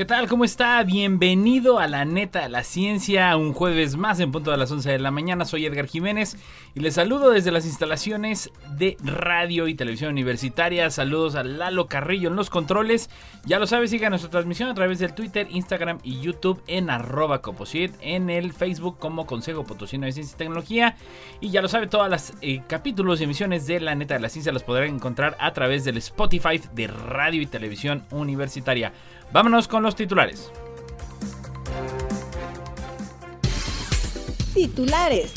¿Qué tal? ¿Cómo está? Bienvenido a la neta, la ciencia, un jueves más en punto de las 11 de la mañana. Soy Edgar Jiménez y les saludo desde las instalaciones de radio y televisión universitaria. Saludos a Lalo Carrillo en los controles. Ya lo sabes, siga nuestra transmisión a través del Twitter, Instagram y YouTube en arroba coposit, en el Facebook como Consejo Potosino de Ciencia y Tecnología. Y ya lo sabe, todas las eh, capítulos y emisiones de la neta de la ciencia los podrán encontrar a través del Spotify de radio y televisión universitaria. Vámonos con los titulares. Titulares.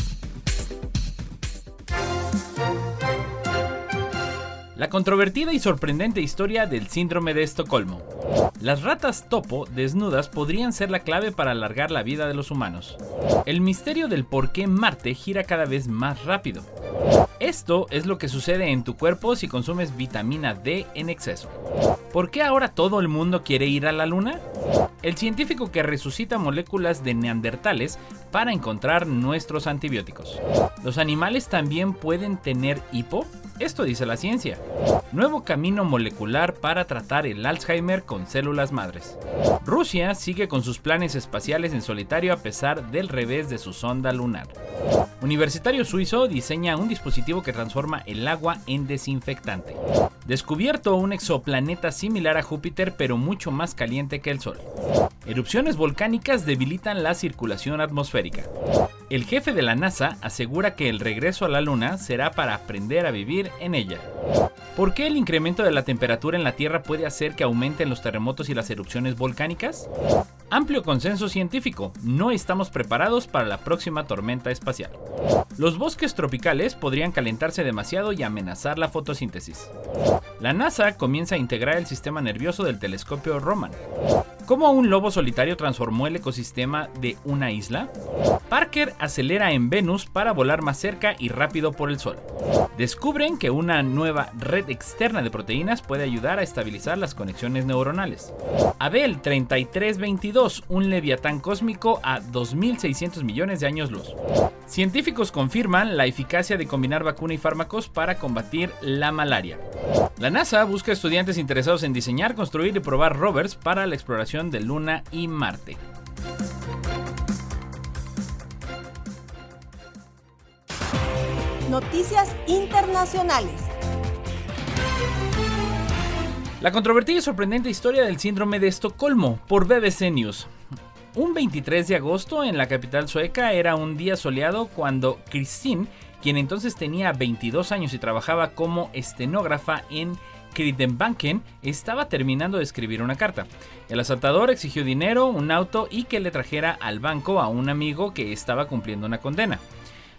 La controvertida y sorprendente historia del síndrome de Estocolmo. Las ratas topo desnudas podrían ser la clave para alargar la vida de los humanos. El misterio del por qué Marte gira cada vez más rápido. Esto es lo que sucede en tu cuerpo si consumes vitamina D en exceso. ¿Por qué ahora todo el mundo quiere ir a la luna? El científico que resucita moléculas de neandertales para encontrar nuestros antibióticos. ¿Los animales también pueden tener hipo? Esto dice la ciencia. Nuevo camino molecular para tratar el Alzheimer con células madres. Rusia sigue con sus planes espaciales en solitario a pesar del revés de su sonda lunar. Universitario suizo diseña un dispositivo que transforma el agua en desinfectante. Descubierto un exoplaneta similar a Júpiter pero mucho más caliente que el Sol. Erupciones volcánicas debilitan la circulación atmosférica. El jefe de la NASA asegura que el regreso a la Luna será para aprender a vivir en ella. ¿Por qué el incremento de la temperatura en la Tierra puede hacer que aumenten los terremotos y las erupciones volcánicas? Amplio consenso científico, no estamos preparados para la próxima tormenta espacial. Los bosques tropicales podrían calentarse demasiado y amenazar la fotosíntesis. La NASA comienza a integrar el sistema nervioso del telescopio Roman. ¿Cómo un lobo solitario transformó el ecosistema de una isla? Parker acelera en Venus para volar más cerca y rápido por el Sol. Descubren que una nueva red externa de proteínas puede ayudar a estabilizar las conexiones neuronales. Abel 3322, un leviatán cósmico a 2.600 millones de años luz. Científicos confirman la eficacia de combinar vacuna y fármacos para combatir la malaria. La NASA busca estudiantes interesados en diseñar, construir y probar rovers para la exploración de Luna y Marte. Noticias internacionales. La controvertida y sorprendente historia del síndrome de Estocolmo por BBC News. Un 23 de agosto en la capital sueca era un día soleado cuando Christine, quien entonces tenía 22 años y trabajaba como estenógrafa en Kridenbanken, estaba terminando de escribir una carta. El asaltador exigió dinero, un auto y que le trajera al banco a un amigo que estaba cumpliendo una condena.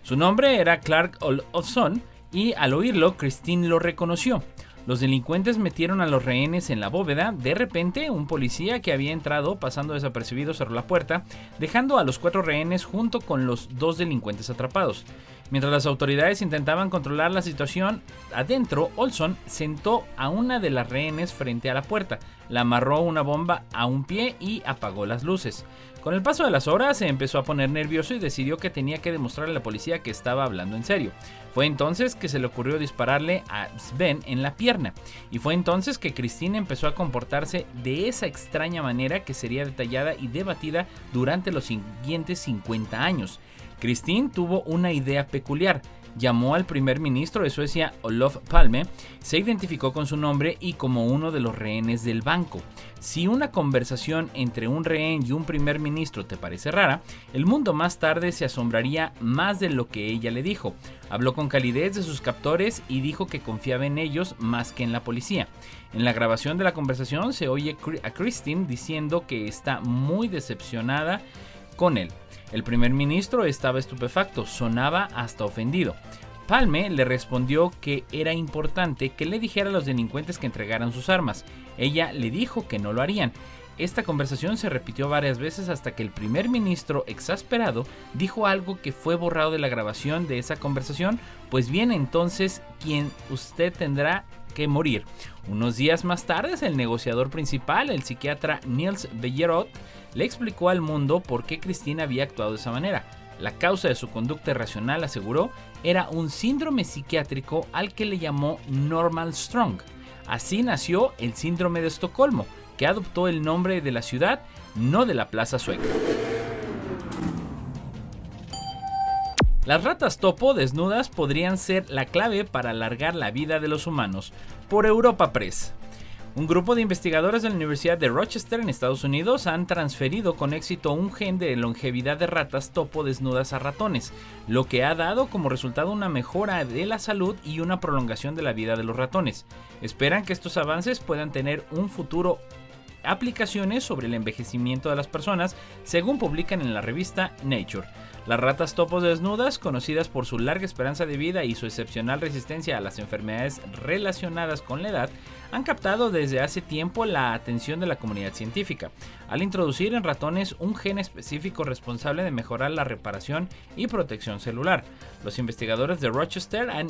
Su nombre era Clark Olofsson y al oírlo Christine lo reconoció. Los delincuentes metieron a los rehenes en la bóveda. De repente, un policía que había entrado pasando desapercibido cerró la puerta, dejando a los cuatro rehenes junto con los dos delincuentes atrapados. Mientras las autoridades intentaban controlar la situación, adentro, Olson sentó a una de las rehenes frente a la puerta, la amarró una bomba a un pie y apagó las luces. Con el paso de las horas se empezó a poner nervioso y decidió que tenía que demostrarle a la policía que estaba hablando en serio. Fue entonces que se le ocurrió dispararle a Sven en la pierna. Y fue entonces que Christine empezó a comportarse de esa extraña manera que sería detallada y debatida durante los siguientes 50 años. Christine tuvo una idea peculiar llamó al primer ministro de Suecia, Olof Palme, se identificó con su nombre y como uno de los rehenes del banco. Si una conversación entre un rehén y un primer ministro te parece rara, el mundo más tarde se asombraría más de lo que ella le dijo. Habló con calidez de sus captores y dijo que confiaba en ellos más que en la policía. En la grabación de la conversación se oye a Christine diciendo que está muy decepcionada con él. El primer ministro estaba estupefacto, sonaba hasta ofendido. Palme le respondió que era importante que le dijera a los delincuentes que entregaran sus armas. Ella le dijo que no lo harían. Esta conversación se repitió varias veces hasta que el primer ministro, exasperado, dijo algo que fue borrado de la grabación de esa conversación, pues bien entonces quien usted tendrá que morir. Unos días más tarde, el negociador principal, el psiquiatra Niels Bellerot, le explicó al mundo por qué Cristina había actuado de esa manera. La causa de su conducta irracional, aseguró, era un síndrome psiquiátrico al que le llamó Normal Strong. Así nació el síndrome de Estocolmo, que adoptó el nombre de la ciudad, no de la plaza sueca. Las ratas topo desnudas podrían ser la clave para alargar la vida de los humanos. Por Europa Press. Un grupo de investigadores de la Universidad de Rochester en Estados Unidos han transferido con éxito un gen de longevidad de ratas topo desnudas a ratones, lo que ha dado como resultado una mejora de la salud y una prolongación de la vida de los ratones. Esperan que estos avances puedan tener un futuro aplicaciones sobre el envejecimiento de las personas, según publican en la revista Nature. Las ratas topos desnudas, conocidas por su larga esperanza de vida y su excepcional resistencia a las enfermedades relacionadas con la edad, han captado desde hace tiempo la atención de la comunidad científica, al introducir en ratones un gen específico responsable de mejorar la reparación y protección celular. Los investigadores de Rochester han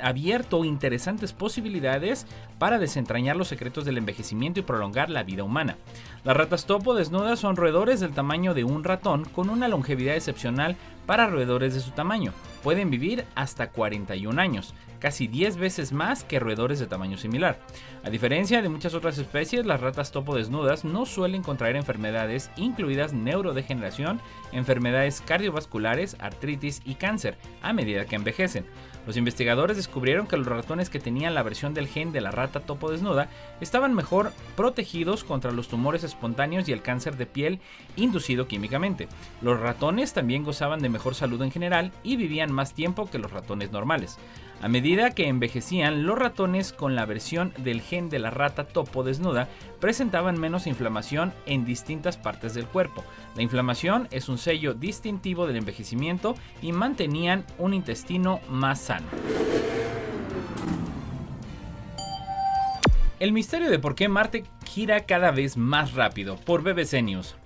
abierto interesantes posibilidades para desentrañar los secretos del envejecimiento y prolongar la vida humana. Las ratas topo desnudas son roedores del tamaño de un ratón con una longevidad excepcional para roedores de su tamaño. Pueden vivir hasta 41 años, casi 10 veces más que roedores de tamaño similar. A diferencia de muchas otras especies, las ratas topo desnudas no suelen contraer enfermedades, incluidas neurodegeneración, enfermedades cardiovasculares, artritis y cáncer, a medida que envejecen. Los investigadores descubrieron que los ratones que tenían la versión del gen de la rata topo desnuda estaban mejor protegidos contra los tumores espontáneos y el cáncer de piel inducido químicamente. Los ratones también gozaban de mejor salud en general y vivían más tiempo que los ratones normales. A medida que envejecían, los ratones con la versión del gen de la rata topo desnuda presentaban menos inflamación en distintas partes del cuerpo. La inflamación es un sello distintivo del envejecimiento y mantenían un intestino más sano. El misterio de por qué Marte gira cada vez más rápido por BBC News.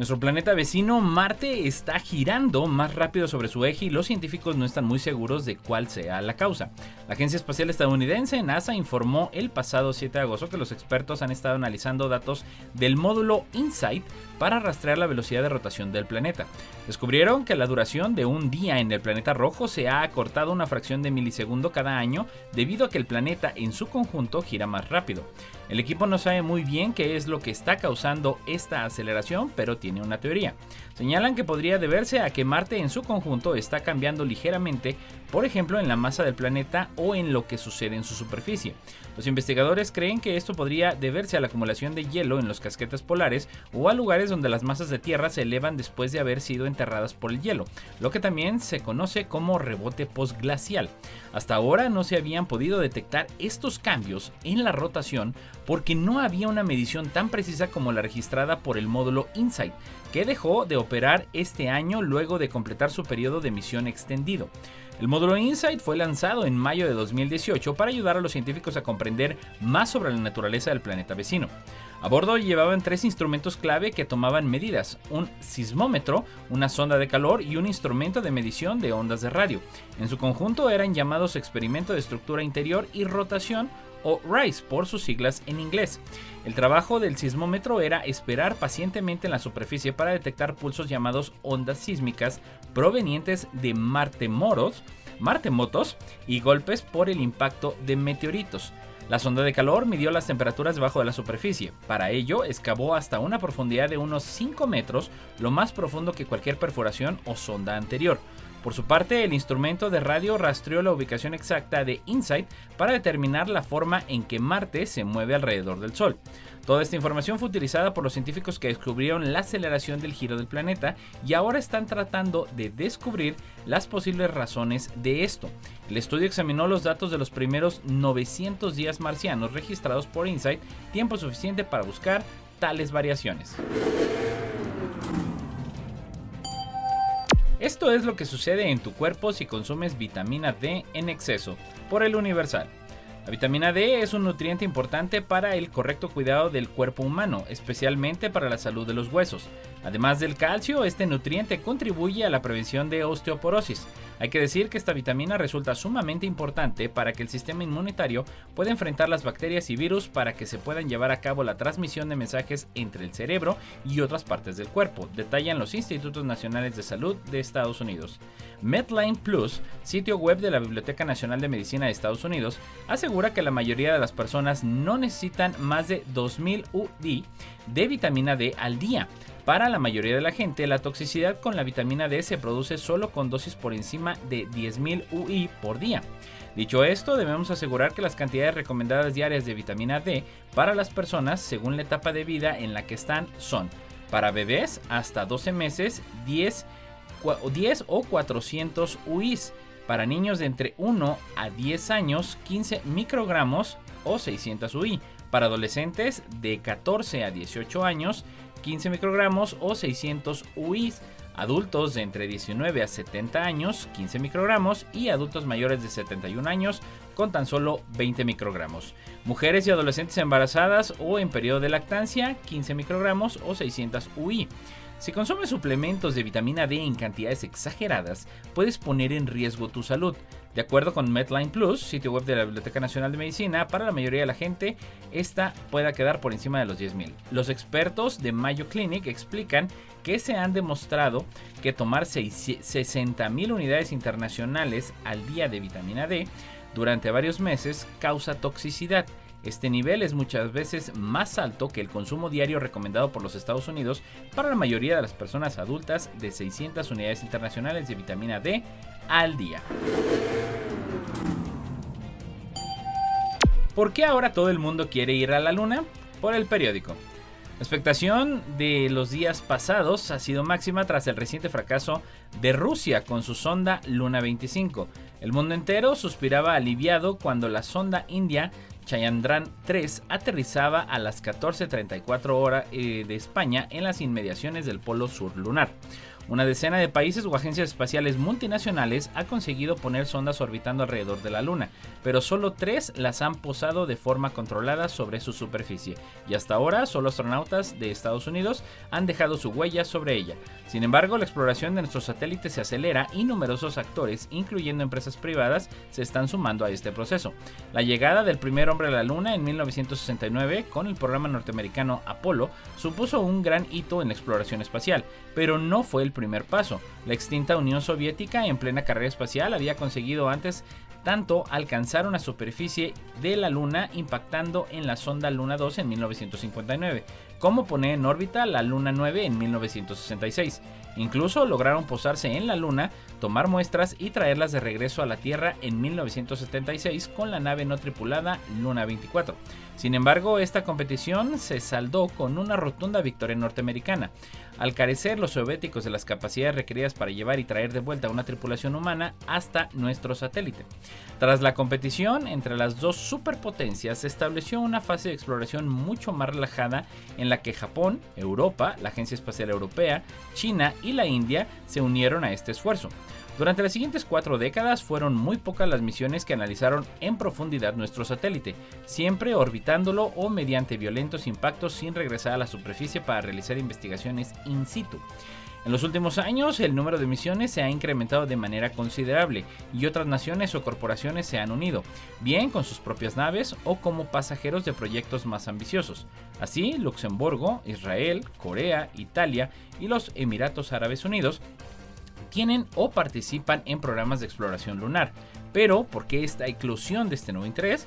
Nuestro planeta vecino Marte está girando más rápido sobre su eje y los científicos no están muy seguros de cuál sea la causa. La Agencia Espacial Estadounidense NASA informó el pasado 7 de agosto que los expertos han estado analizando datos del módulo InSight para rastrear la velocidad de rotación del planeta. Descubrieron que la duración de un día en el planeta rojo se ha acortado una fracción de milisegundo cada año debido a que el planeta en su conjunto gira más rápido. El equipo no sabe muy bien qué es lo que está causando esta aceleración, pero tiene una teoría. Señalan que podría deberse a que Marte en su conjunto está cambiando ligeramente, por ejemplo en la masa del planeta o en lo que sucede en su superficie. Los investigadores creen que esto podría deberse a la acumulación de hielo en los casquetes polares o a lugares donde las masas de tierra se elevan después de haber sido enterradas por el hielo, lo que también se conoce como rebote postglacial. Hasta ahora no se habían podido detectar estos cambios en la rotación porque no había una medición tan precisa como la registrada por el módulo InSight, que dejó de operar este año luego de completar su periodo de misión extendido. El módulo InSight fue lanzado en mayo de 2018 para ayudar a los científicos a comprender más sobre la naturaleza del planeta vecino. A bordo llevaban tres instrumentos clave que tomaban medidas, un sismómetro, una sonda de calor y un instrumento de medición de ondas de radio. En su conjunto eran llamados experimento de estructura interior y rotación o RISE por sus siglas en inglés. El trabajo del sismómetro era esperar pacientemente en la superficie para detectar pulsos llamados ondas sísmicas provenientes de martemoros, martemotos y golpes por el impacto de meteoritos. La sonda de calor midió las temperaturas debajo de la superficie. Para ello, excavó hasta una profundidad de unos 5 metros, lo más profundo que cualquier perforación o sonda anterior. Por su parte, el instrumento de radio rastreó la ubicación exacta de InSight para determinar la forma en que Marte se mueve alrededor del Sol. Toda esta información fue utilizada por los científicos que descubrieron la aceleración del giro del planeta y ahora están tratando de descubrir las posibles razones de esto. El estudio examinó los datos de los primeros 900 días marcianos registrados por InSight, tiempo suficiente para buscar tales variaciones. Esto es lo que sucede en tu cuerpo si consumes vitamina D en exceso, por el Universal. La vitamina D es un nutriente importante para el correcto cuidado del cuerpo humano, especialmente para la salud de los huesos. Además del calcio, este nutriente contribuye a la prevención de osteoporosis. Hay que decir que esta vitamina resulta sumamente importante para que el sistema inmunitario pueda enfrentar las bacterias y virus para que se puedan llevar a cabo la transmisión de mensajes entre el cerebro y otras partes del cuerpo, detallan los Institutos Nacionales de Salud de Estados Unidos. Medline Plus, sitio web de la Biblioteca Nacional de Medicina de Estados Unidos, asegura que la mayoría de las personas no necesitan más de 2000 UD de vitamina D al día. Para la mayoría de la gente, la toxicidad con la vitamina D se produce solo con dosis por encima de 10.000 UI por día. Dicho esto, debemos asegurar que las cantidades recomendadas diarias de vitamina D para las personas según la etapa de vida en la que están son para bebés hasta 12 meses 10, 10 o 400 UIs, para niños de entre 1 a 10 años 15 microgramos o 600 UI, para adolescentes de 14 a 18 años 15 microgramos o 600 UIs. Adultos de entre 19 a 70 años, 15 microgramos y adultos mayores de 71 años con tan solo 20 microgramos. Mujeres y adolescentes embarazadas o en periodo de lactancia, 15 microgramos o 600 UI. Si consumes suplementos de vitamina D en cantidades exageradas, puedes poner en riesgo tu salud. De acuerdo con Medline Plus, sitio web de la Biblioteca Nacional de Medicina, para la mayoría de la gente, esta pueda quedar por encima de los 10.000. Los expertos de Mayo Clinic explican que se han demostrado que tomar 60.000 unidades internacionales al día de vitamina D durante varios meses causa toxicidad este nivel es muchas veces más alto que el consumo diario recomendado por los Estados Unidos para la mayoría de las personas adultas de 600 unidades internacionales de vitamina D al día. ¿Por qué ahora todo el mundo quiere ir a la Luna? Por el periódico. La expectación de los días pasados ha sido máxima tras el reciente fracaso de Rusia con su sonda Luna 25. El mundo entero suspiraba aliviado cuando la sonda india Chayandran 3 aterrizaba a las 14.34 horas eh, de España en las inmediaciones del Polo Sur lunar. Una decena de países o agencias espaciales multinacionales ha conseguido poner sondas orbitando alrededor de la Luna, pero solo tres las han posado de forma controlada sobre su superficie, y hasta ahora solo astronautas de Estados Unidos han dejado su huella sobre ella. Sin embargo, la exploración de nuestros satélites se acelera y numerosos actores, incluyendo empresas privadas, se están sumando a este proceso. La llegada del primer hombre a la Luna en 1969 con el programa norteamericano Apolo supuso un gran hito en la exploración espacial, pero no fue el primer paso. La extinta Unión Soviética en plena carrera espacial había conseguido antes tanto alcanzar una superficie de la Luna impactando en la sonda Luna 2 en 1959, como poner en órbita la Luna 9 en 1966. Incluso lograron posarse en la Luna, tomar muestras y traerlas de regreso a la Tierra en 1976 con la nave no tripulada Luna 24. Sin embargo, esta competición se saldó con una rotunda victoria norteamericana. Al carecer los soviéticos de las capacidades requeridas para llevar y traer de vuelta una tripulación humana hasta nuestro satélite. Tras la competición entre las dos superpotencias, se estableció una fase de exploración mucho más relajada en la que Japón, Europa, la Agencia Espacial Europea, China y la India se unieron a este esfuerzo. Durante las siguientes cuatro décadas fueron muy pocas las misiones que analizaron en profundidad nuestro satélite, siempre orbitándolo o mediante violentos impactos sin regresar a la superficie para realizar investigaciones in situ. En los últimos años, el número de misiones se ha incrementado de manera considerable y otras naciones o corporaciones se han unido, bien con sus propias naves o como pasajeros de proyectos más ambiciosos. Así, Luxemburgo, Israel, Corea, Italia y los Emiratos Árabes Unidos tienen o participan en programas de exploración lunar. Pero, ¿por qué esta eclosión de este nuevo interés?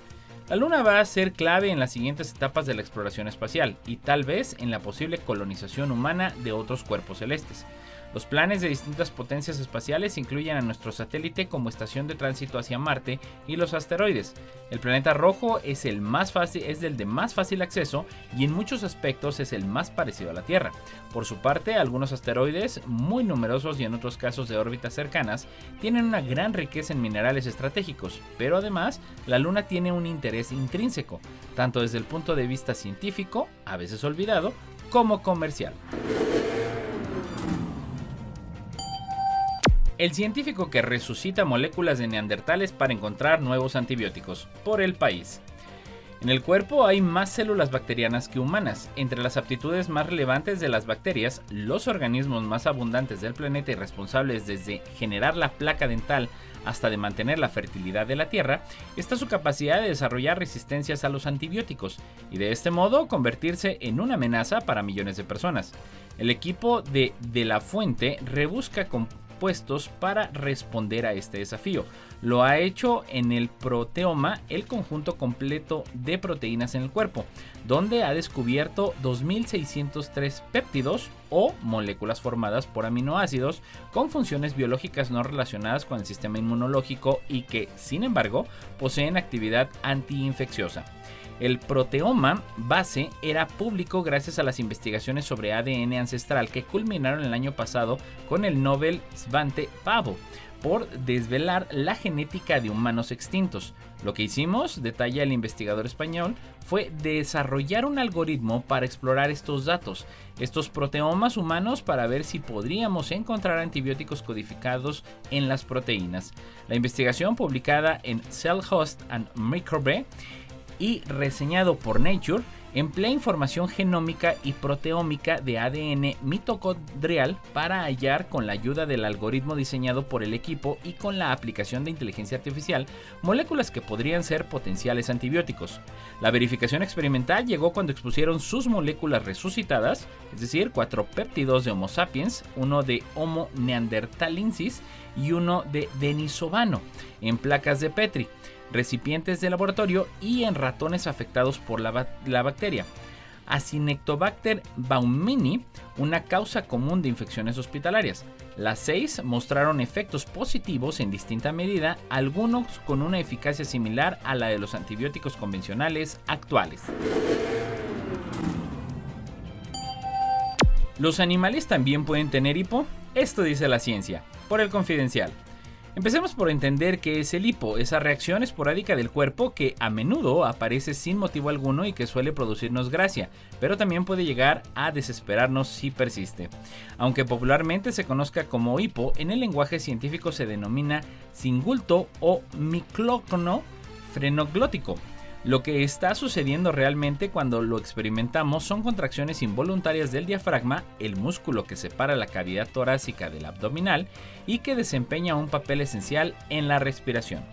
La Luna va a ser clave en las siguientes etapas de la exploración espacial y tal vez en la posible colonización humana de otros cuerpos celestes. Los planes de distintas potencias espaciales incluyen a nuestro satélite como estación de tránsito hacia Marte y los asteroides. El planeta rojo es el más fácil, es de más fácil acceso y en muchos aspectos es el más parecido a la Tierra. Por su parte, algunos asteroides, muy numerosos y en otros casos de órbitas cercanas, tienen una gran riqueza en minerales estratégicos, pero además la Luna tiene un interés intrínseco, tanto desde el punto de vista científico, a veces olvidado, como comercial. El científico que resucita moléculas de neandertales para encontrar nuevos antibióticos, por el país. En el cuerpo hay más células bacterianas que humanas. Entre las aptitudes más relevantes de las bacterias, los organismos más abundantes del planeta y responsables desde generar la placa dental hasta de mantener la fertilidad de la tierra, está su capacidad de desarrollar resistencias a los antibióticos y de este modo convertirse en una amenaza para millones de personas. El equipo de De La Fuente rebusca con para responder a este desafío. Lo ha hecho en el proteoma, el conjunto completo de proteínas en el cuerpo, donde ha descubierto 2603 péptidos o moléculas formadas por aminoácidos con funciones biológicas no relacionadas con el sistema inmunológico y que, sin embargo, poseen actividad antiinfecciosa. El proteoma base era público gracias a las investigaciones sobre ADN ancestral que culminaron el año pasado con el Nobel Svante Pavo por desvelar la genética de humanos extintos. Lo que hicimos, detalla el investigador español, fue desarrollar un algoritmo para explorar estos datos, estos proteomas humanos para ver si podríamos encontrar antibióticos codificados en las proteínas. La investigación publicada en Cell Host and Microbe y reseñado por Nature, emplea información genómica y proteómica de ADN mitocondrial para hallar con la ayuda del algoritmo diseñado por el equipo y con la aplicación de inteligencia artificial moléculas que podrían ser potenciales antibióticos. La verificación experimental llegó cuando expusieron sus moléculas resucitadas, es decir, cuatro péptidos de Homo sapiens, uno de Homo neanderthalensis y uno de Denisovano, en placas de Petri recipientes de laboratorio y en ratones afectados por la, bacteria. Acinetobacter baumini, una causa común de infecciones hospitalarias. Las seis mostraron efectos positivos en distinta medida, algunos con una eficacia similar a la de los antibióticos convencionales actuales. ¿Los animales también pueden tener hipo? Esto dice la ciencia, por el confidencial. Empecemos por entender qué es el hipo, esa reacción esporádica del cuerpo que a menudo aparece sin motivo alguno y que suele producirnos gracia, pero también puede llegar a desesperarnos si persiste. Aunque popularmente se conozca como hipo, en el lenguaje científico se denomina singulto o miclócono frenoglótico lo que está sucediendo realmente cuando lo experimentamos son contracciones involuntarias del diafragma, el músculo que separa la cavidad torácica del abdominal y que desempeña un papel esencial en la respiración.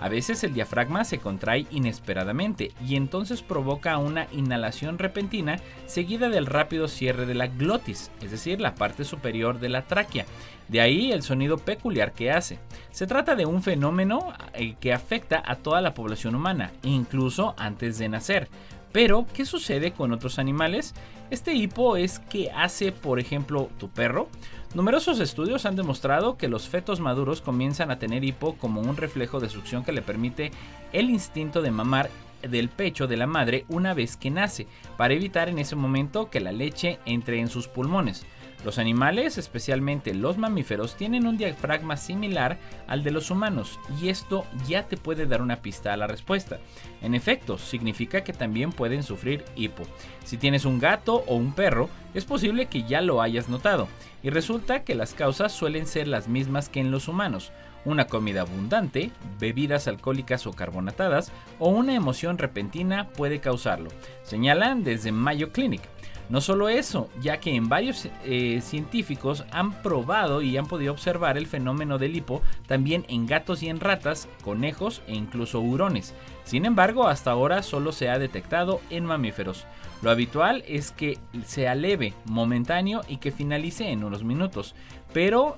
A veces el diafragma se contrae inesperadamente y entonces provoca una inhalación repentina seguida del rápido cierre de la glotis, es decir, la parte superior de la tráquea. De ahí el sonido peculiar que hace. Se trata de un fenómeno eh, que afecta a toda la población humana, incluso antes de nacer. Pero, ¿qué sucede con otros animales? Este hipo es que hace, por ejemplo, tu perro. Numerosos estudios han demostrado que los fetos maduros comienzan a tener hipo como un reflejo de succión que le permite el instinto de mamar del pecho de la madre una vez que nace, para evitar en ese momento que la leche entre en sus pulmones. Los animales, especialmente los mamíferos, tienen un diafragma similar al de los humanos y esto ya te puede dar una pista a la respuesta. En efecto, significa que también pueden sufrir hipo. Si tienes un gato o un perro, es posible que ya lo hayas notado y resulta que las causas suelen ser las mismas que en los humanos. Una comida abundante, bebidas alcohólicas o carbonatadas o una emoción repentina puede causarlo, señalan desde Mayo Clinic. No solo eso, ya que en varios eh, científicos han probado y han podido observar el fenómeno del hipo también en gatos y en ratas, conejos e incluso hurones. Sin embargo, hasta ahora solo se ha detectado en mamíferos. Lo habitual es que sea leve, momentáneo y que finalice en unos minutos, pero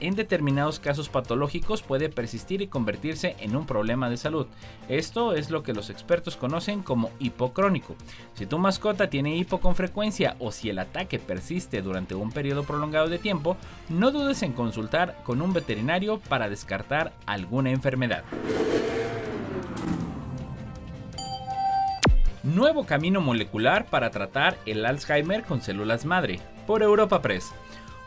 en determinados casos patológicos puede persistir y convertirse en un problema de salud. Esto es lo que los expertos conocen como hipocrónico. Si tu mascota tiene hipo con frecuencia o si el ataque persiste durante un periodo prolongado de tiempo, no dudes en consultar con un veterinario para descartar alguna enfermedad. Nuevo camino molecular para tratar el Alzheimer con células madre, por Europa Press.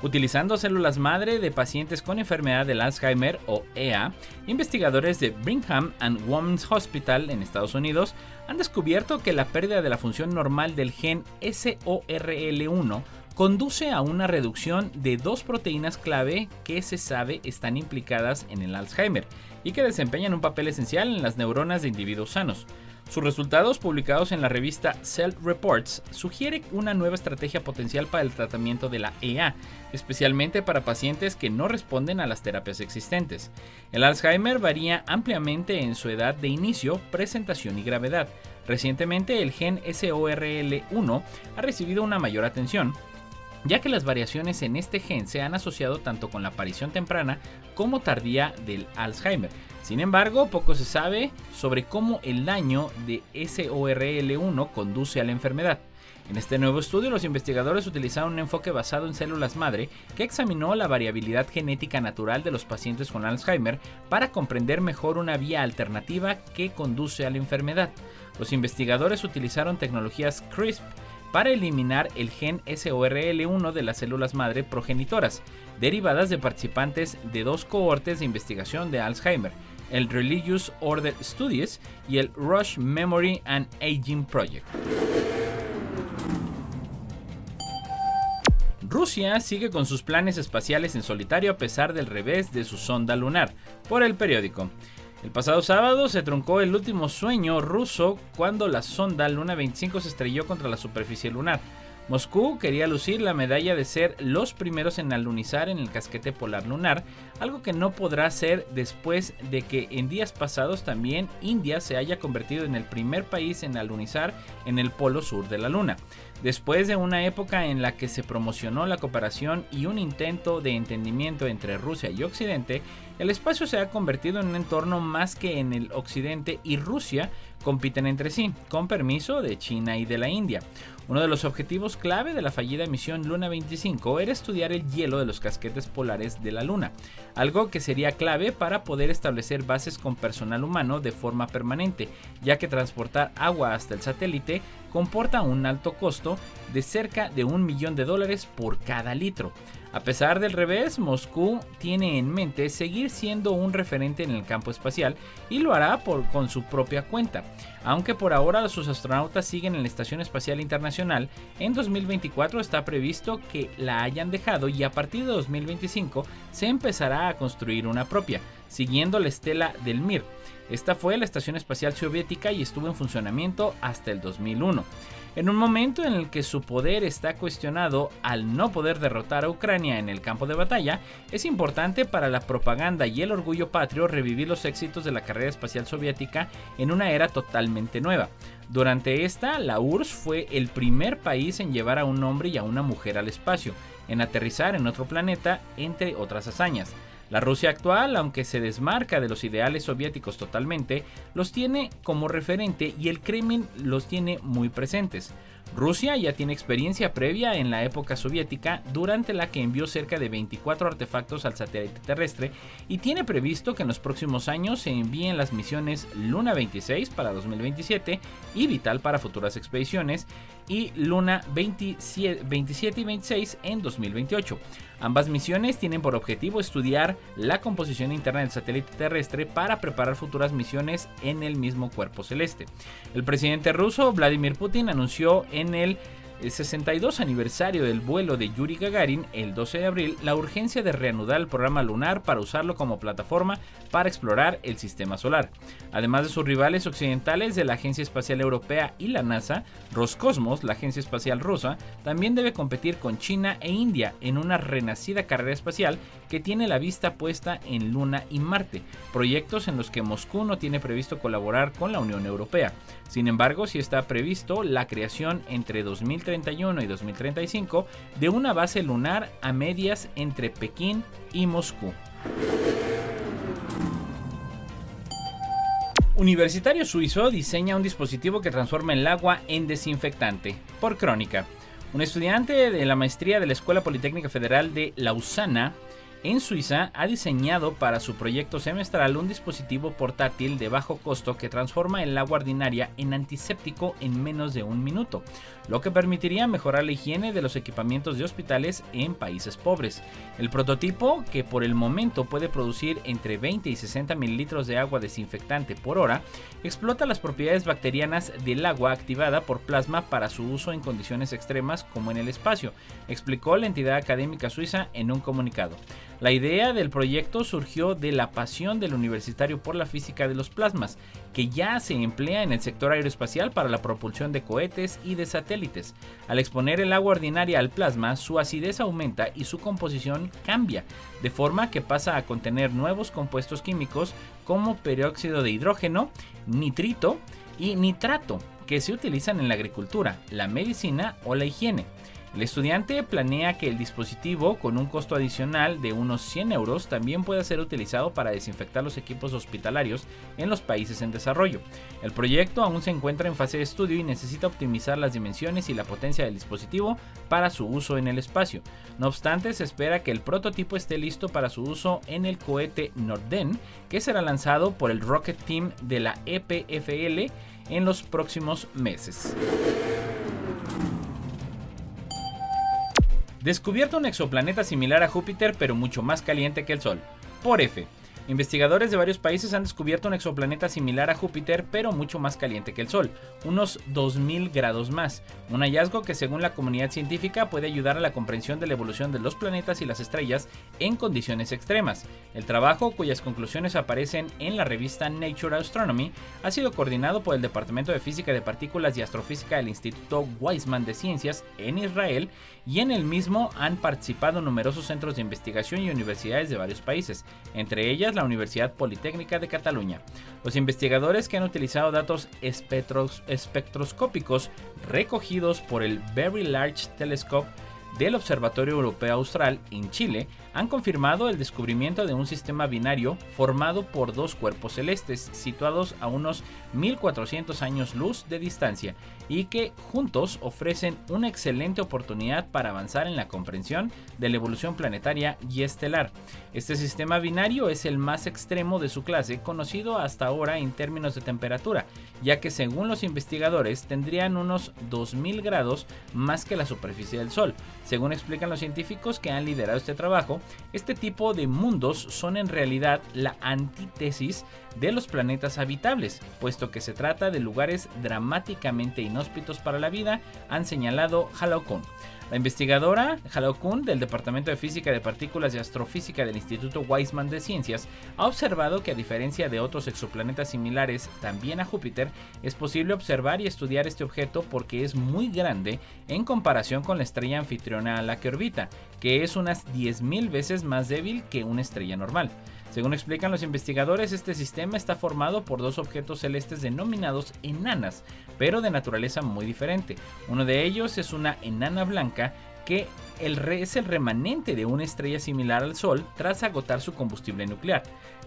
Utilizando células madre de pacientes con enfermedad del Alzheimer o EA, investigadores de Brigham and Women's Hospital en Estados Unidos han descubierto que la pérdida de la función normal del gen SORL1 conduce a una reducción de dos proteínas clave que se sabe están implicadas en el Alzheimer y que desempeñan un papel esencial en las neuronas de individuos sanos. Sus resultados, publicados en la revista Cell Reports, sugiere una nueva estrategia potencial para el tratamiento de la EA, especialmente para pacientes que no responden a las terapias existentes. El Alzheimer varía ampliamente en su edad de inicio, presentación y gravedad. Recientemente el gen SORL1 ha recibido una mayor atención, ya que las variaciones en este gen se han asociado tanto con la aparición temprana como tardía del Alzheimer. Sin embargo, poco se sabe sobre cómo el daño de SORL1 conduce a la enfermedad. En este nuevo estudio, los investigadores utilizaron un enfoque basado en células madre que examinó la variabilidad genética natural de los pacientes con Alzheimer para comprender mejor una vía alternativa que conduce a la enfermedad. Los investigadores utilizaron tecnologías CRISP para eliminar el gen SORL1 de las células madre progenitoras, derivadas de participantes de dos cohortes de investigación de Alzheimer, el Religious Order Studies y el Rush Memory and Aging Project. Rusia sigue con sus planes espaciales en solitario a pesar del revés de su sonda lunar, por el periódico. El pasado sábado se truncó el último sueño ruso cuando la sonda Luna 25 se estrelló contra la superficie lunar. Moscú quería lucir la medalla de ser los primeros en alunizar en el casquete polar lunar, algo que no podrá ser después de que en días pasados también India se haya convertido en el primer país en alunizar en el polo sur de la Luna. Después de una época en la que se promocionó la cooperación y un intento de entendimiento entre Rusia y Occidente, el espacio se ha convertido en un entorno más que en el Occidente y Rusia compiten entre sí, con permiso de China y de la India. Uno de los objetivos clave de la fallida misión Luna 25 era estudiar el hielo de los casquetes polares de la Luna, algo que sería clave para poder establecer bases con personal humano de forma permanente, ya que transportar agua hasta el satélite comporta un alto costo de cerca de un millón de dólares por cada litro. A pesar del revés, Moscú tiene en mente seguir siendo un referente en el campo espacial y lo hará por, con su propia cuenta. Aunque por ahora sus astronautas siguen en la Estación Espacial Internacional, en 2024 está previsto que la hayan dejado y a partir de 2025 se empezará a construir una propia, siguiendo la estela del Mir. Esta fue la Estación Espacial Soviética y estuvo en funcionamiento hasta el 2001. En un momento en el que su poder está cuestionado al no poder derrotar a Ucrania en el campo de batalla, es importante para la propaganda y el orgullo patrio revivir los éxitos de la carrera espacial soviética en una era totalmente nueva. Durante esta, la URSS fue el primer país en llevar a un hombre y a una mujer al espacio, en aterrizar en otro planeta, entre otras hazañas. La Rusia actual, aunque se desmarca de los ideales soviéticos totalmente, los tiene como referente y el Kremlin los tiene muy presentes. Rusia ya tiene experiencia previa en la época soviética durante la que envió cerca de 24 artefactos al satélite terrestre y tiene previsto que en los próximos años se envíen las misiones Luna 26 para 2027 y Vital para futuras expediciones y Luna 27, 27 y 26 en 2028. Ambas misiones tienen por objetivo estudiar la composición interna del satélite terrestre para preparar futuras misiones en el mismo cuerpo celeste. El presidente ruso Vladimir Putin anunció en el el 62 aniversario del vuelo de Yuri Gagarin, el 12 de abril, la urgencia de reanudar el programa lunar para usarlo como plataforma para explorar el sistema solar. Además de sus rivales occidentales de la Agencia Espacial Europea y la NASA, Roscosmos, la agencia espacial rusa, también debe competir con China e India en una renacida carrera espacial que tiene la vista puesta en Luna y Marte, proyectos en los que Moscú no tiene previsto colaborar con la Unión Europea. Sin embargo, sí está previsto la creación entre 2030 y 2035 de una base lunar a medias entre Pekín y Moscú. Universitario suizo diseña un dispositivo que transforma el agua en desinfectante. Por crónica. Un estudiante de la maestría de la Escuela Politécnica Federal de Lausana en Suiza ha diseñado para su proyecto semestral un dispositivo portátil de bajo costo que transforma el agua ordinaria en antiséptico en menos de un minuto, lo que permitiría mejorar la higiene de los equipamientos de hospitales en países pobres. El prototipo, que por el momento puede producir entre 20 y 60 mililitros de agua desinfectante por hora, explota las propiedades bacterianas del agua activada por plasma para su uso en condiciones extremas como en el espacio, explicó la entidad académica suiza en un comunicado. La idea del proyecto surgió de la pasión del universitario por la física de los plasmas, que ya se emplea en el sector aeroespacial para la propulsión de cohetes y de satélites. Al exponer el agua ordinaria al plasma, su acidez aumenta y su composición cambia, de forma que pasa a contener nuevos compuestos químicos como peróxido de hidrógeno, nitrito y nitrato, que se utilizan en la agricultura, la medicina o la higiene. El estudiante planea que el dispositivo, con un costo adicional de unos 100 euros, también pueda ser utilizado para desinfectar los equipos hospitalarios en los países en desarrollo. El proyecto aún se encuentra en fase de estudio y necesita optimizar las dimensiones y la potencia del dispositivo para su uso en el espacio. No obstante, se espera que el prototipo esté listo para su uso en el cohete Norden, que será lanzado por el Rocket Team de la EPFL en los próximos meses. Descubierto un exoplaneta similar a Júpiter pero mucho más caliente que el Sol. Por F. Investigadores de varios países han descubierto un exoplaneta similar a Júpiter, pero mucho más caliente que el Sol, unos 2000 grados más. Un hallazgo que según la comunidad científica puede ayudar a la comprensión de la evolución de los planetas y las estrellas en condiciones extremas. El trabajo, cuyas conclusiones aparecen en la revista Nature Astronomy, ha sido coordinado por el Departamento de Física de Partículas y Astrofísica del Instituto Weizmann de Ciencias en Israel, y en el mismo han participado numerosos centros de investigación y universidades de varios países, entre ellas la Universidad Politécnica de Cataluña. Los investigadores que han utilizado datos espectroscópicos recogidos por el Very Large Telescope del Observatorio Europeo Austral en Chile han confirmado el descubrimiento de un sistema binario formado por dos cuerpos celestes situados a unos 1400 años luz de distancia y que juntos ofrecen una excelente oportunidad para avanzar en la comprensión de la evolución planetaria y estelar. Este sistema binario es el más extremo de su clase conocido hasta ahora en términos de temperatura, ya que según los investigadores tendrían unos 2000 grados más que la superficie del Sol. Según explican los científicos que han liderado este trabajo, este tipo de mundos son en realidad la antítesis de los planetas habitables, puesto que se trata de lugares dramáticamente inhóspitos para la vida, han señalado Halocon. La investigadora Halo Kun del Departamento de Física de Partículas y Astrofísica del Instituto Weizmann de Ciencias ha observado que a diferencia de otros exoplanetas similares también a Júpiter, es posible observar y estudiar este objeto porque es muy grande en comparación con la estrella anfitriona a la que orbita, que es unas 10.000 veces más débil que una estrella normal. Según explican los investigadores, este sistema está formado por dos objetos celestes denominados enanas, pero de naturaleza muy diferente. Uno de ellos es una enana blanca que es el remanente de una estrella similar al Sol tras agotar su combustible nuclear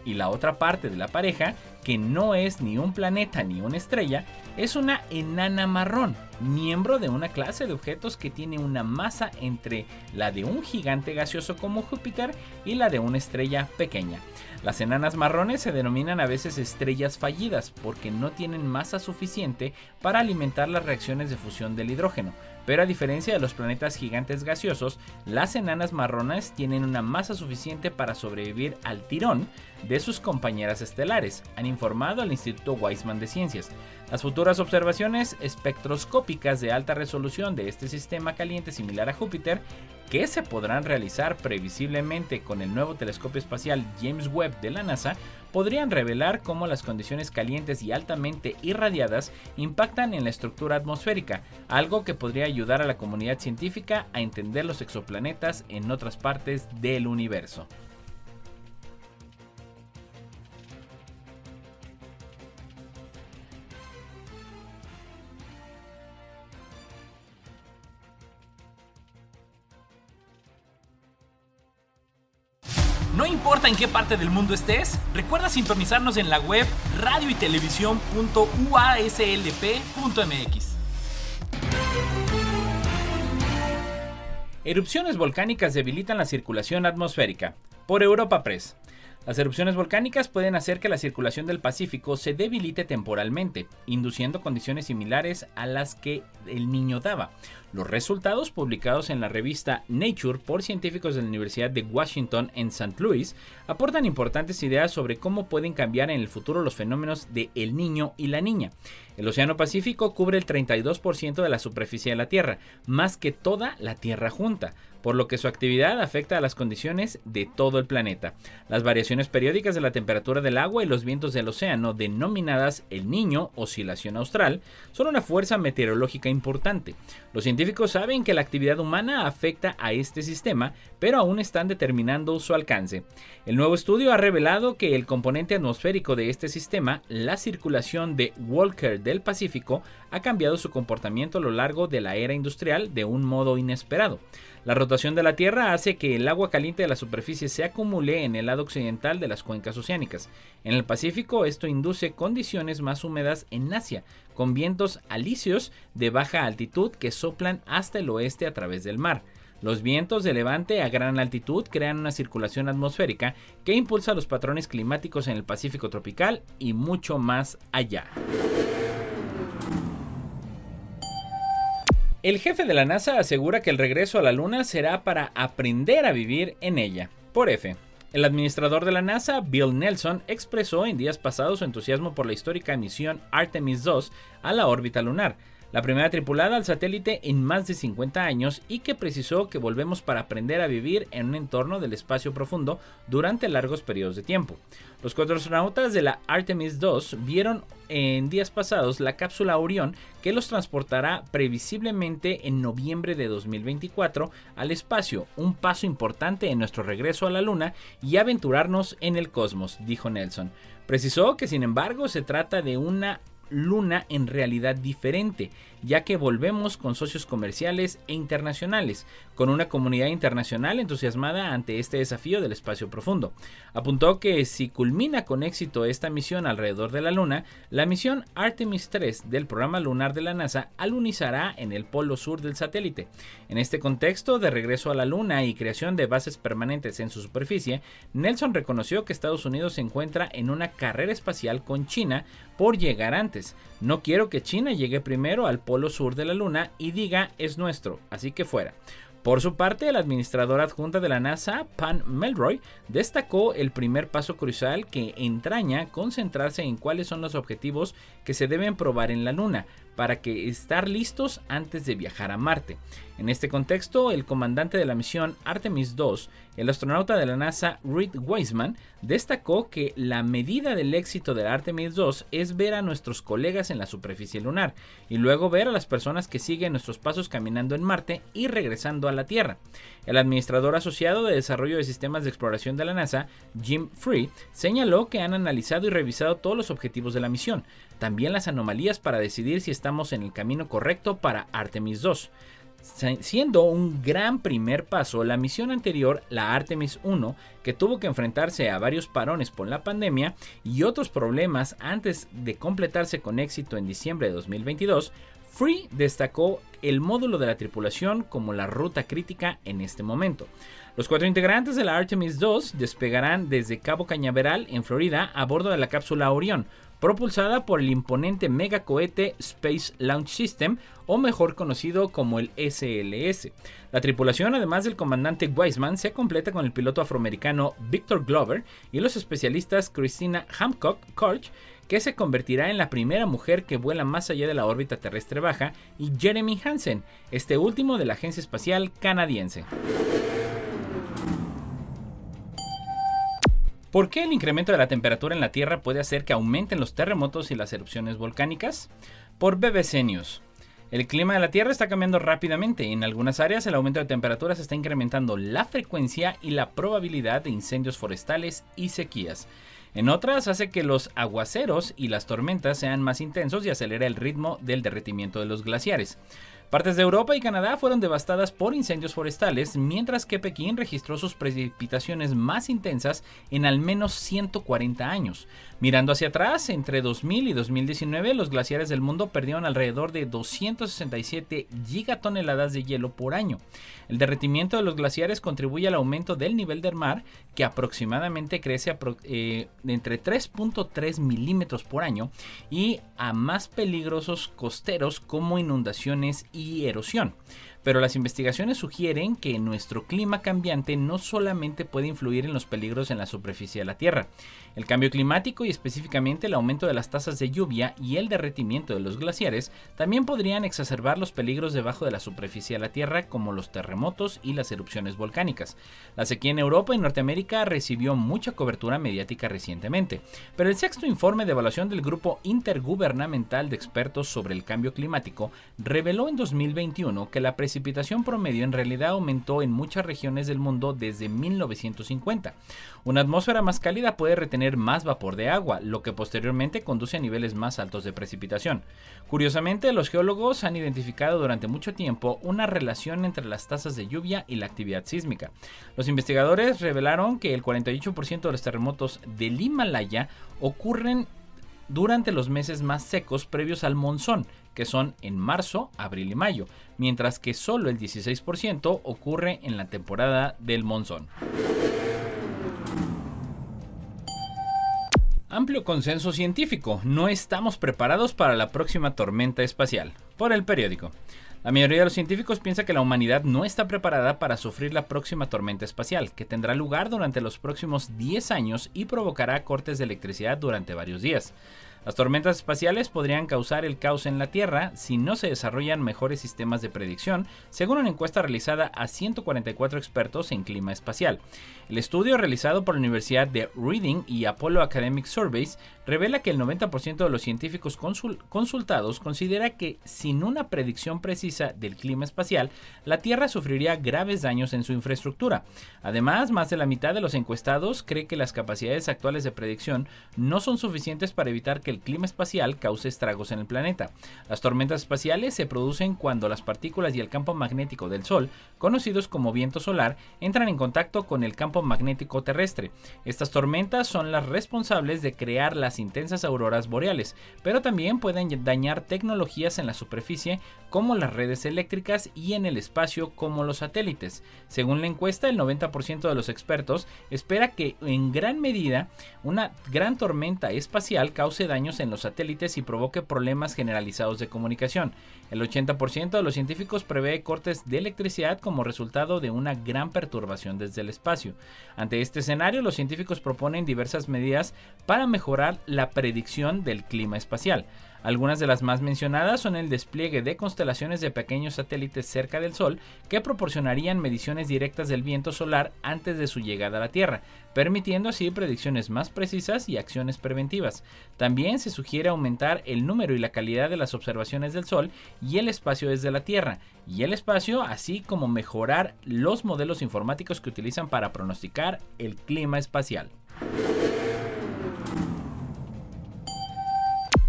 y la otra parte de la pareja, que no es ni un planeta ni una estrella, es una enana marrón, miembro de una clase de objetos que tiene una masa entre la de un gigante gaseoso como Júpiter y la de una estrella pequeña. Las enanas marrones se denominan a veces estrellas fallidas porque no tienen masa suficiente para alimentar las reacciones de fusión del hidrógeno, pero a diferencia de los planetas gigantes gaseosos, las enanas marrones tienen una masa suficiente para sobrevivir al tirón de sus compañeras estelares, han informado al Instituto Weizmann de Ciencias. Las futuras observaciones espectroscópicas de alta resolución de este sistema caliente similar a Júpiter, que se podrán realizar previsiblemente con el nuevo telescopio espacial James Webb de la NASA, podrían revelar cómo las condiciones calientes y altamente irradiadas impactan en la estructura atmosférica, algo que podría ayudar a la comunidad científica a entender los exoplanetas en otras partes del universo. No importa en qué parte del mundo estés, recuerda sintonizarnos en la web radio y Erupciones volcánicas debilitan la circulación atmosférica. Por Europa Press. Las erupciones volcánicas pueden hacer que la circulación del Pacífico se debilite temporalmente, induciendo condiciones similares a las que el niño daba. Los resultados publicados en la revista Nature por científicos de la Universidad de Washington en St. Louis aportan importantes ideas sobre cómo pueden cambiar en el futuro los fenómenos de el niño y la niña. El Océano Pacífico cubre el 32% de la superficie de la Tierra, más que toda la Tierra junta, por lo que su actividad afecta a las condiciones de todo el planeta. Las variaciones periódicas de la temperatura del agua y los vientos del océano, denominadas el Niño, oscilación austral, son una fuerza meteorológica importante. Los científicos saben que la actividad humana afecta a este sistema, pero aún están determinando su alcance. El nuevo estudio ha revelado que el componente atmosférico de este sistema, la circulación de Walker del Pacífico, ha cambiado su comportamiento a lo largo de la era industrial de un modo inesperado. La rotación de la Tierra hace que el agua caliente de la superficie se acumule en el lado occidental de las cuencas oceánicas. En el Pacífico esto induce condiciones más húmedas en Asia, con vientos alisios de baja altitud que soplan hasta el oeste a través del mar. Los vientos de levante a gran altitud crean una circulación atmosférica que impulsa los patrones climáticos en el Pacífico tropical y mucho más allá. El jefe de la NASA asegura que el regreso a la Luna será para aprender a vivir en ella. Por F. El administrador de la NASA, Bill Nelson, expresó en días pasados su entusiasmo por la histórica misión Artemis 2 a la órbita lunar la primera tripulada al satélite en más de 50 años y que precisó que volvemos para aprender a vivir en un entorno del espacio profundo durante largos periodos de tiempo. Los cuatro astronautas de la Artemis 2 vieron en días pasados la cápsula Orión que los transportará previsiblemente en noviembre de 2024 al espacio, un paso importante en nuestro regreso a la Luna y aventurarnos en el cosmos, dijo Nelson. Precisó que sin embargo se trata de una luna en realidad diferente, ya que volvemos con socios comerciales e internacionales, con una comunidad internacional entusiasmada ante este desafío del espacio profundo. Apuntó que si culmina con éxito esta misión alrededor de la Luna, la misión Artemis 3 del programa lunar de la NASA alunizará en el polo sur del satélite. En este contexto de regreso a la Luna y creación de bases permanentes en su superficie, Nelson reconoció que Estados Unidos se encuentra en una carrera espacial con China por llegar antes. No quiero que China llegue primero al polo sur de la Luna y diga es nuestro, así que fuera. Por su parte, la administradora adjunta de la NASA, Pan Melroy, destacó el primer paso crucial que entraña concentrarse en cuáles son los objetivos que se deben probar en la Luna para que estar listos antes de viajar a Marte. En este contexto, el comandante de la misión Artemis 2, el astronauta de la NASA Reed Wiseman, destacó que la medida del éxito de Artemis 2 es ver a nuestros colegas en la superficie lunar y luego ver a las personas que siguen nuestros pasos caminando en Marte y regresando a la Tierra. El administrador asociado de desarrollo de sistemas de exploración de la NASA, Jim Free, señaló que han analizado y revisado todos los objetivos de la misión, también las anomalías para decidir si estamos en el camino correcto para Artemis 2. Siendo un gran primer paso, la misión anterior, la Artemis 1, que tuvo que enfrentarse a varios parones por la pandemia y otros problemas antes de completarse con éxito en diciembre de 2022, Free destacó el módulo de la tripulación como la ruta crítica en este momento. Los cuatro integrantes de la Artemis 2 despegarán desde Cabo Cañaveral, en Florida, a bordo de la cápsula Orión, propulsada por el imponente megacohete Space Launch System, o mejor conocido como el SLS. La tripulación, además del comandante Weisman, se completa con el piloto afroamericano Victor Glover y los especialistas Christina Hancock Korch, que se convertirá en la primera mujer que vuela más allá de la órbita terrestre baja, y Jeremy Hansen, este último de la Agencia Espacial Canadiense. ¿Por qué el incremento de la temperatura en la Tierra puede hacer que aumenten los terremotos y las erupciones volcánicas? Por BBC. El clima de la Tierra está cambiando rápidamente en algunas áreas el aumento de temperaturas está incrementando la frecuencia y la probabilidad de incendios forestales y sequías. En otras hace que los aguaceros y las tormentas sean más intensos y acelera el ritmo del derretimiento de los glaciares. Partes de Europa y Canadá fueron devastadas por incendios forestales, mientras que Pekín registró sus precipitaciones más intensas en al menos 140 años. Mirando hacia atrás, entre 2000 y 2019, los glaciares del mundo perdieron alrededor de 267 gigatoneladas de hielo por año. El derretimiento de los glaciares contribuye al aumento del nivel del mar, que aproximadamente crece eh, entre 3.3 milímetros por año, y a más peligrosos costeros como inundaciones y erosión. Pero las investigaciones sugieren que nuestro clima cambiante no solamente puede influir en los peligros en la superficie de la Tierra. El cambio climático y específicamente el aumento de las tasas de lluvia y el derretimiento de los glaciares también podrían exacerbar los peligros debajo de la superficie de la Tierra como los terremotos y las erupciones volcánicas. La sequía en Europa y Norteamérica recibió mucha cobertura mediática recientemente, pero el sexto informe de evaluación del Grupo Intergubernamental de Expertos sobre el Cambio Climático reveló en 2021 que la presidencia precipitación promedio en realidad aumentó en muchas regiones del mundo desde 1950. Una atmósfera más cálida puede retener más vapor de agua, lo que posteriormente conduce a niveles más altos de precipitación. Curiosamente, los geólogos han identificado durante mucho tiempo una relación entre las tasas de lluvia y la actividad sísmica. Los investigadores revelaron que el 48% de los terremotos del Himalaya ocurren durante los meses más secos previos al monzón, que son en marzo, abril y mayo, mientras que solo el 16% ocurre en la temporada del monzón. Amplio consenso científico, no estamos preparados para la próxima tormenta espacial. Por el periódico. La mayoría de los científicos piensa que la humanidad no está preparada para sufrir la próxima tormenta espacial, que tendrá lugar durante los próximos 10 años y provocará cortes de electricidad durante varios días. Las tormentas espaciales podrían causar el caos en la Tierra si no se desarrollan mejores sistemas de predicción, según una encuesta realizada a 144 expertos en clima espacial. El estudio realizado por la Universidad de Reading y Apollo Academic Surveys revela que el 90% de los científicos consultados considera que sin una predicción precisa del clima espacial, la Tierra sufriría graves daños en su infraestructura. Además, más de la mitad de los encuestados cree que las capacidades actuales de predicción no son suficientes para evitar que el clima espacial cause estragos en el planeta. Las tormentas espaciales se producen cuando las partículas y el campo magnético del Sol, conocidos como viento solar, entran en contacto con el campo magnético terrestre. Estas tormentas son las responsables de crear las intensas auroras boreales, pero también pueden dañar tecnologías en la superficie como las redes eléctricas y en el espacio como los satélites. Según la encuesta, el 90% de los expertos espera que en gran medida una gran tormenta espacial cause daños en los satélites y provoque problemas generalizados de comunicación. El 80% de los científicos prevé cortes de electricidad como resultado de una gran perturbación desde el espacio. Ante este escenario, los científicos proponen diversas medidas para mejorar la predicción del clima espacial. Algunas de las más mencionadas son el despliegue de constelaciones de pequeños satélites cerca del Sol que proporcionarían mediciones directas del viento solar antes de su llegada a la Tierra, permitiendo así predicciones más precisas y acciones preventivas. También se sugiere aumentar el número y la calidad de las observaciones del Sol y el espacio desde la Tierra, y el espacio, así como mejorar los modelos informáticos que utilizan para pronosticar el clima espacial.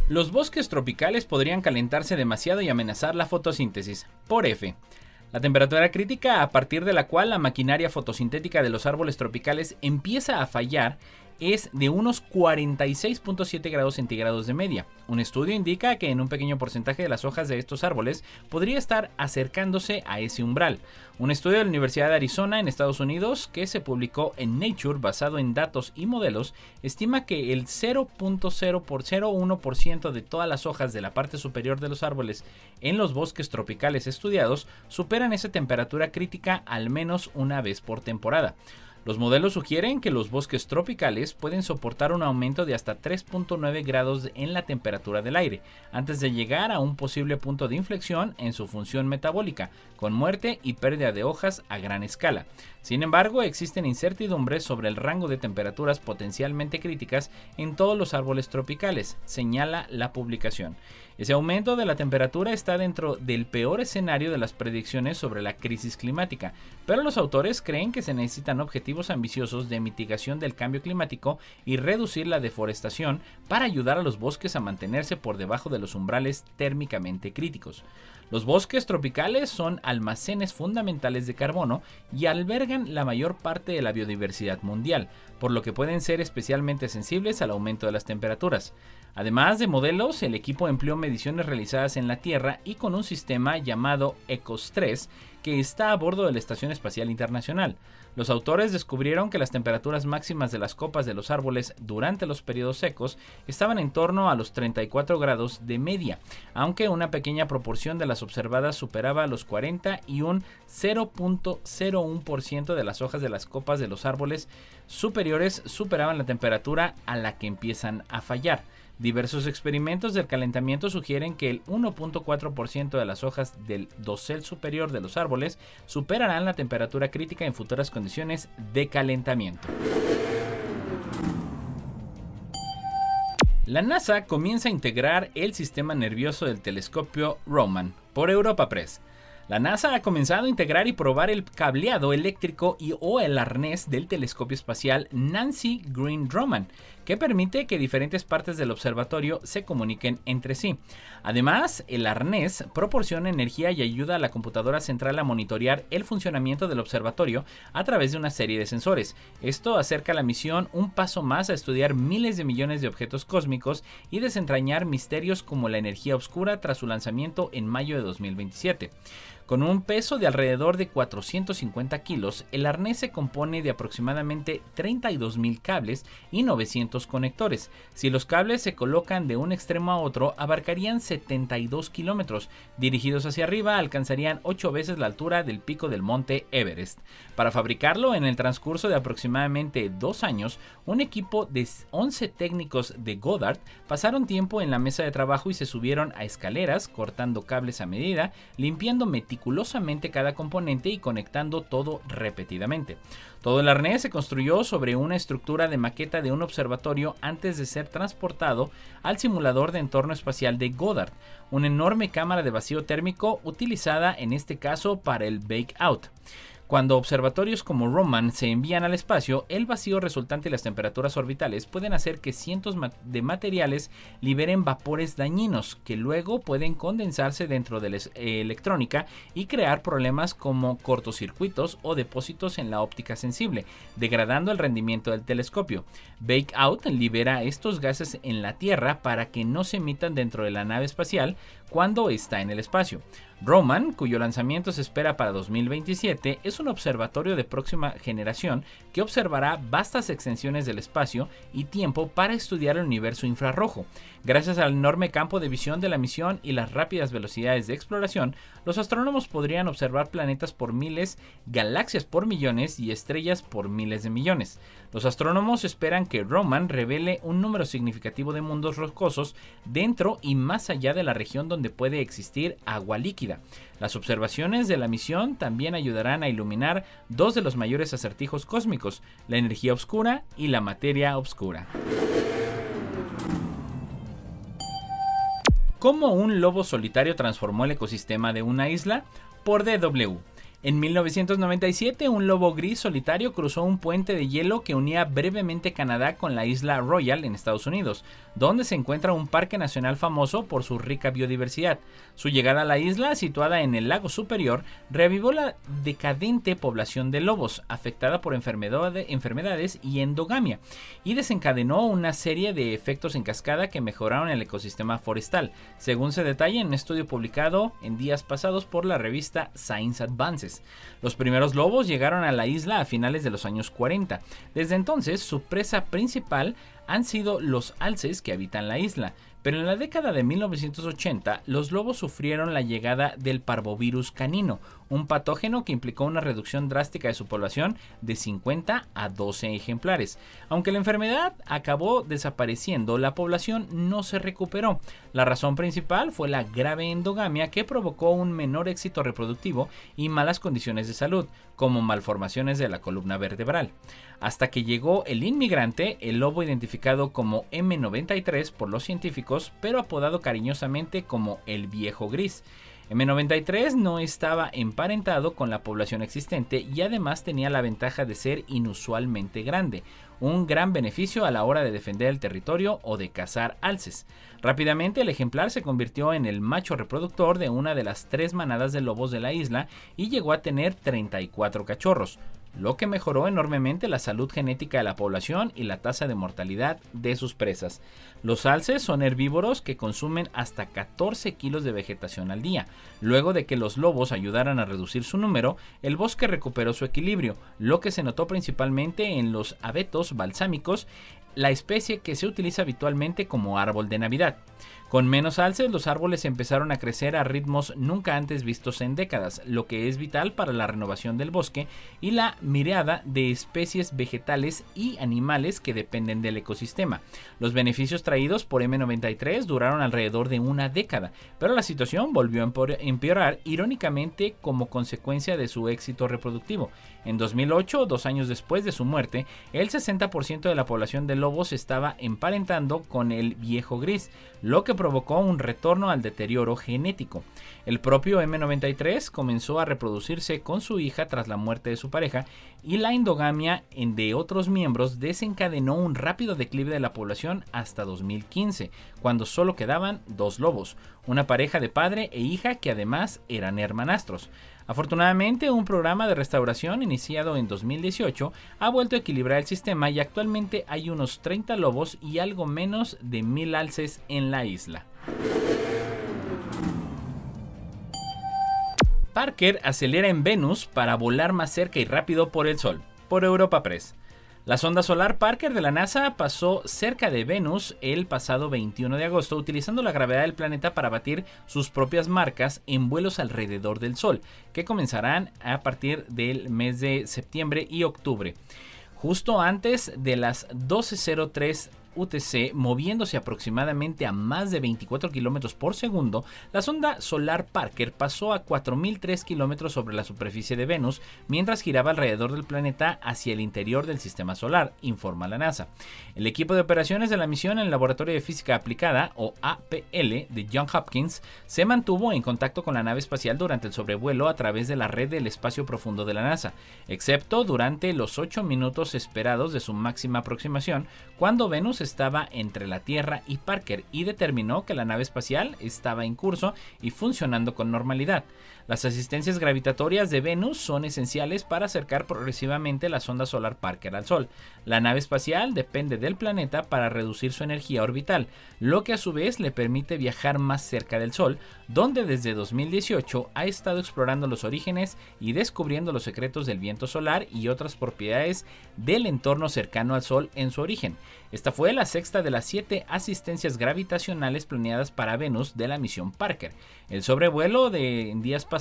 Los bosques tropicales podrían calentarse demasiado y amenazar la fotosíntesis. Por F. La temperatura crítica a partir de la cual la maquinaria fotosintética de los árboles tropicales empieza a fallar es de unos 46.7 grados centígrados de media. Un estudio indica que en un pequeño porcentaje de las hojas de estos árboles podría estar acercándose a ese umbral. Un estudio de la Universidad de Arizona en Estados Unidos que se publicó en Nature basado en datos y modelos estima que el 0.001% de todas las hojas de la parte superior de los árboles en los bosques tropicales estudiados superan esa temperatura crítica al menos una vez por temporada. Los modelos sugieren que los bosques tropicales pueden soportar un aumento de hasta 3.9 grados en la temperatura del aire, antes de llegar a un posible punto de inflexión en su función metabólica, con muerte y pérdida de hojas a gran escala. Sin embargo, existen incertidumbres sobre el rango de temperaturas potencialmente críticas en todos los árboles tropicales, señala la publicación. Ese aumento de la temperatura está dentro del peor escenario de las predicciones sobre la crisis climática, pero los autores creen que se necesitan objetivos ambiciosos de mitigación del cambio climático y reducir la deforestación para ayudar a los bosques a mantenerse por debajo de los umbrales térmicamente críticos. Los bosques tropicales son almacenes fundamentales de carbono y albergan la mayor parte de la biodiversidad mundial, por lo que pueden ser especialmente sensibles al aumento de las temperaturas. Además de modelos, el equipo empleó mediciones realizadas en la Tierra y con un sistema llamado ECOS 3 que está a bordo de la Estación Espacial Internacional. Los autores descubrieron que las temperaturas máximas de las copas de los árboles durante los periodos secos estaban en torno a los 34 grados de media, aunque una pequeña proporción de las observadas superaba los 40 y un 0.01% de las hojas de las copas de los árboles superiores superaban la temperatura a la que empiezan a fallar. Diversos experimentos del calentamiento sugieren que el 1.4% de las hojas del dosel superior de los árboles superarán la temperatura crítica en futuras condiciones de calentamiento. La NASA comienza a integrar el sistema nervioso del telescopio Roman por Europa Press. La NASA ha comenzado a integrar y probar el cableado eléctrico y o el arnés del telescopio espacial Nancy Green Roman, que permite que diferentes partes del observatorio se comuniquen entre sí. Además, el arnés proporciona energía y ayuda a la computadora central a monitorear el funcionamiento del observatorio a través de una serie de sensores. Esto acerca la misión un paso más a estudiar miles de millones de objetos cósmicos y desentrañar misterios como la energía oscura tras su lanzamiento en mayo de 2027. Con un peso de alrededor de 450 kilos, el arnés se compone de aproximadamente 32.000 cables y 900 conectores. Si los cables se colocan de un extremo a otro, abarcarían 72 kilómetros. Dirigidos hacia arriba, alcanzarían 8 veces la altura del pico del monte Everest. Para fabricarlo, en el transcurso de aproximadamente dos años, un equipo de 11 técnicos de Goddard pasaron tiempo en la mesa de trabajo y se subieron a escaleras, cortando cables a medida, limpiando meticulosamente cada componente y conectando todo repetidamente. Todo el arnés se construyó sobre una estructura de maqueta de un observatorio antes de ser transportado al simulador de entorno espacial de Goddard, una enorme cámara de vacío térmico utilizada en este caso para el bake out. Cuando observatorios como Roman se envían al espacio, el vacío resultante y las temperaturas orbitales pueden hacer que cientos de materiales liberen vapores dañinos que luego pueden condensarse dentro de la electrónica y crear problemas como cortocircuitos o depósitos en la óptica sensible, degradando el rendimiento del telescopio. Bake Out libera estos gases en la Tierra para que no se emitan dentro de la nave espacial cuando está en el espacio. Roman, cuyo lanzamiento se espera para 2027, es un observatorio de próxima generación que observará vastas extensiones del espacio y tiempo para estudiar el universo infrarrojo. Gracias al enorme campo de visión de la misión y las rápidas velocidades de exploración, los astrónomos podrían observar planetas por miles, galaxias por millones y estrellas por miles de millones. Los astrónomos esperan que Roman revele un número significativo de mundos rocosos dentro y más allá de la región donde puede existir agua líquida. Las observaciones de la misión también ayudarán a iluminar dos de los mayores acertijos cósmicos, la energía oscura y la materia oscura. ¿Cómo un lobo solitario transformó el ecosistema de una isla? Por DW. En 1997, un lobo gris solitario cruzó un puente de hielo que unía brevemente Canadá con la isla Royal en Estados Unidos, donde se encuentra un parque nacional famoso por su rica biodiversidad. Su llegada a la isla, situada en el lago superior, reavivó la decadente población de lobos, afectada por enfermedades y endogamia, y desencadenó una serie de efectos en cascada que mejoraron el ecosistema forestal, según se detalla en un estudio publicado en días pasados por la revista Science Advances. Los primeros lobos llegaron a la isla a finales de los años 40. Desde entonces, su presa principal han sido los alces que habitan la isla, pero en la década de 1980 los lobos sufrieron la llegada del parvovirus canino, un patógeno que implicó una reducción drástica de su población de 50 a 12 ejemplares. Aunque la enfermedad acabó desapareciendo, la población no se recuperó. La razón principal fue la grave endogamia que provocó un menor éxito reproductivo y malas condiciones de salud, como malformaciones de la columna vertebral. Hasta que llegó el inmigrante, el lobo identificado como M93 por los científicos, pero apodado cariñosamente como el viejo gris. M93 no estaba emparentado con la población existente y además tenía la ventaja de ser inusualmente grande, un gran beneficio a la hora de defender el territorio o de cazar alces. Rápidamente el ejemplar se convirtió en el macho reproductor de una de las tres manadas de lobos de la isla y llegó a tener 34 cachorros lo que mejoró enormemente la salud genética de la población y la tasa de mortalidad de sus presas. Los alces son herbívoros que consumen hasta 14 kilos de vegetación al día. Luego de que los lobos ayudaran a reducir su número, el bosque recuperó su equilibrio, lo que se notó principalmente en los abetos balsámicos, la especie que se utiliza habitualmente como árbol de Navidad. Con menos alces, los árboles empezaron a crecer a ritmos nunca antes vistos en décadas, lo que es vital para la renovación del bosque y la mirada de especies vegetales y animales que dependen del ecosistema. Los beneficios por M93 duraron alrededor de una década, pero la situación volvió a empeorar irónicamente como consecuencia de su éxito reproductivo. En 2008, dos años después de su muerte, el 60% de la población de lobos estaba emparentando con el viejo gris, lo que provocó un retorno al deterioro genético. El propio M93 comenzó a reproducirse con su hija tras la muerte de su pareja y la endogamia de otros miembros desencadenó un rápido declive de la población hasta 2015, cuando solo quedaban dos lobos, una pareja de padre e hija que además eran hermanastros. Afortunadamente, un programa de restauración iniciado en 2018 ha vuelto a equilibrar el sistema y actualmente hay unos 30 lobos y algo menos de mil alces en la isla. Parker acelera en Venus para volar más cerca y rápido por el Sol, por Europa Press. La sonda solar Parker de la NASA pasó cerca de Venus el pasado 21 de agosto utilizando la gravedad del planeta para batir sus propias marcas en vuelos alrededor del Sol, que comenzarán a partir del mes de septiembre y octubre. Justo antes de las 12.03 UTC moviéndose aproximadamente a más de 24 kilómetros por segundo, la sonda solar Parker pasó a 4.003 kilómetros sobre la superficie de Venus mientras giraba alrededor del planeta hacia el interior del sistema solar, informa la NASA. El equipo de operaciones de la misión en el Laboratorio de Física Aplicada, o APL, de John Hopkins, se mantuvo en contacto con la nave espacial durante el sobrevuelo a través de la red del espacio profundo de la NASA, excepto durante los 8 minutos esperados de su máxima aproximación, cuando Venus estaba entre la Tierra y Parker y determinó que la nave espacial estaba en curso y funcionando con normalidad. Las asistencias gravitatorias de Venus son esenciales para acercar progresivamente la sonda solar Parker al Sol. La nave espacial depende del planeta para reducir su energía orbital, lo que a su vez le permite viajar más cerca del Sol, donde desde 2018 ha estado explorando los orígenes y descubriendo los secretos del viento solar y otras propiedades del entorno cercano al Sol en su origen. Esta fue la sexta de las siete asistencias gravitacionales planeadas para Venus de la misión Parker. El sobrevuelo de días pasados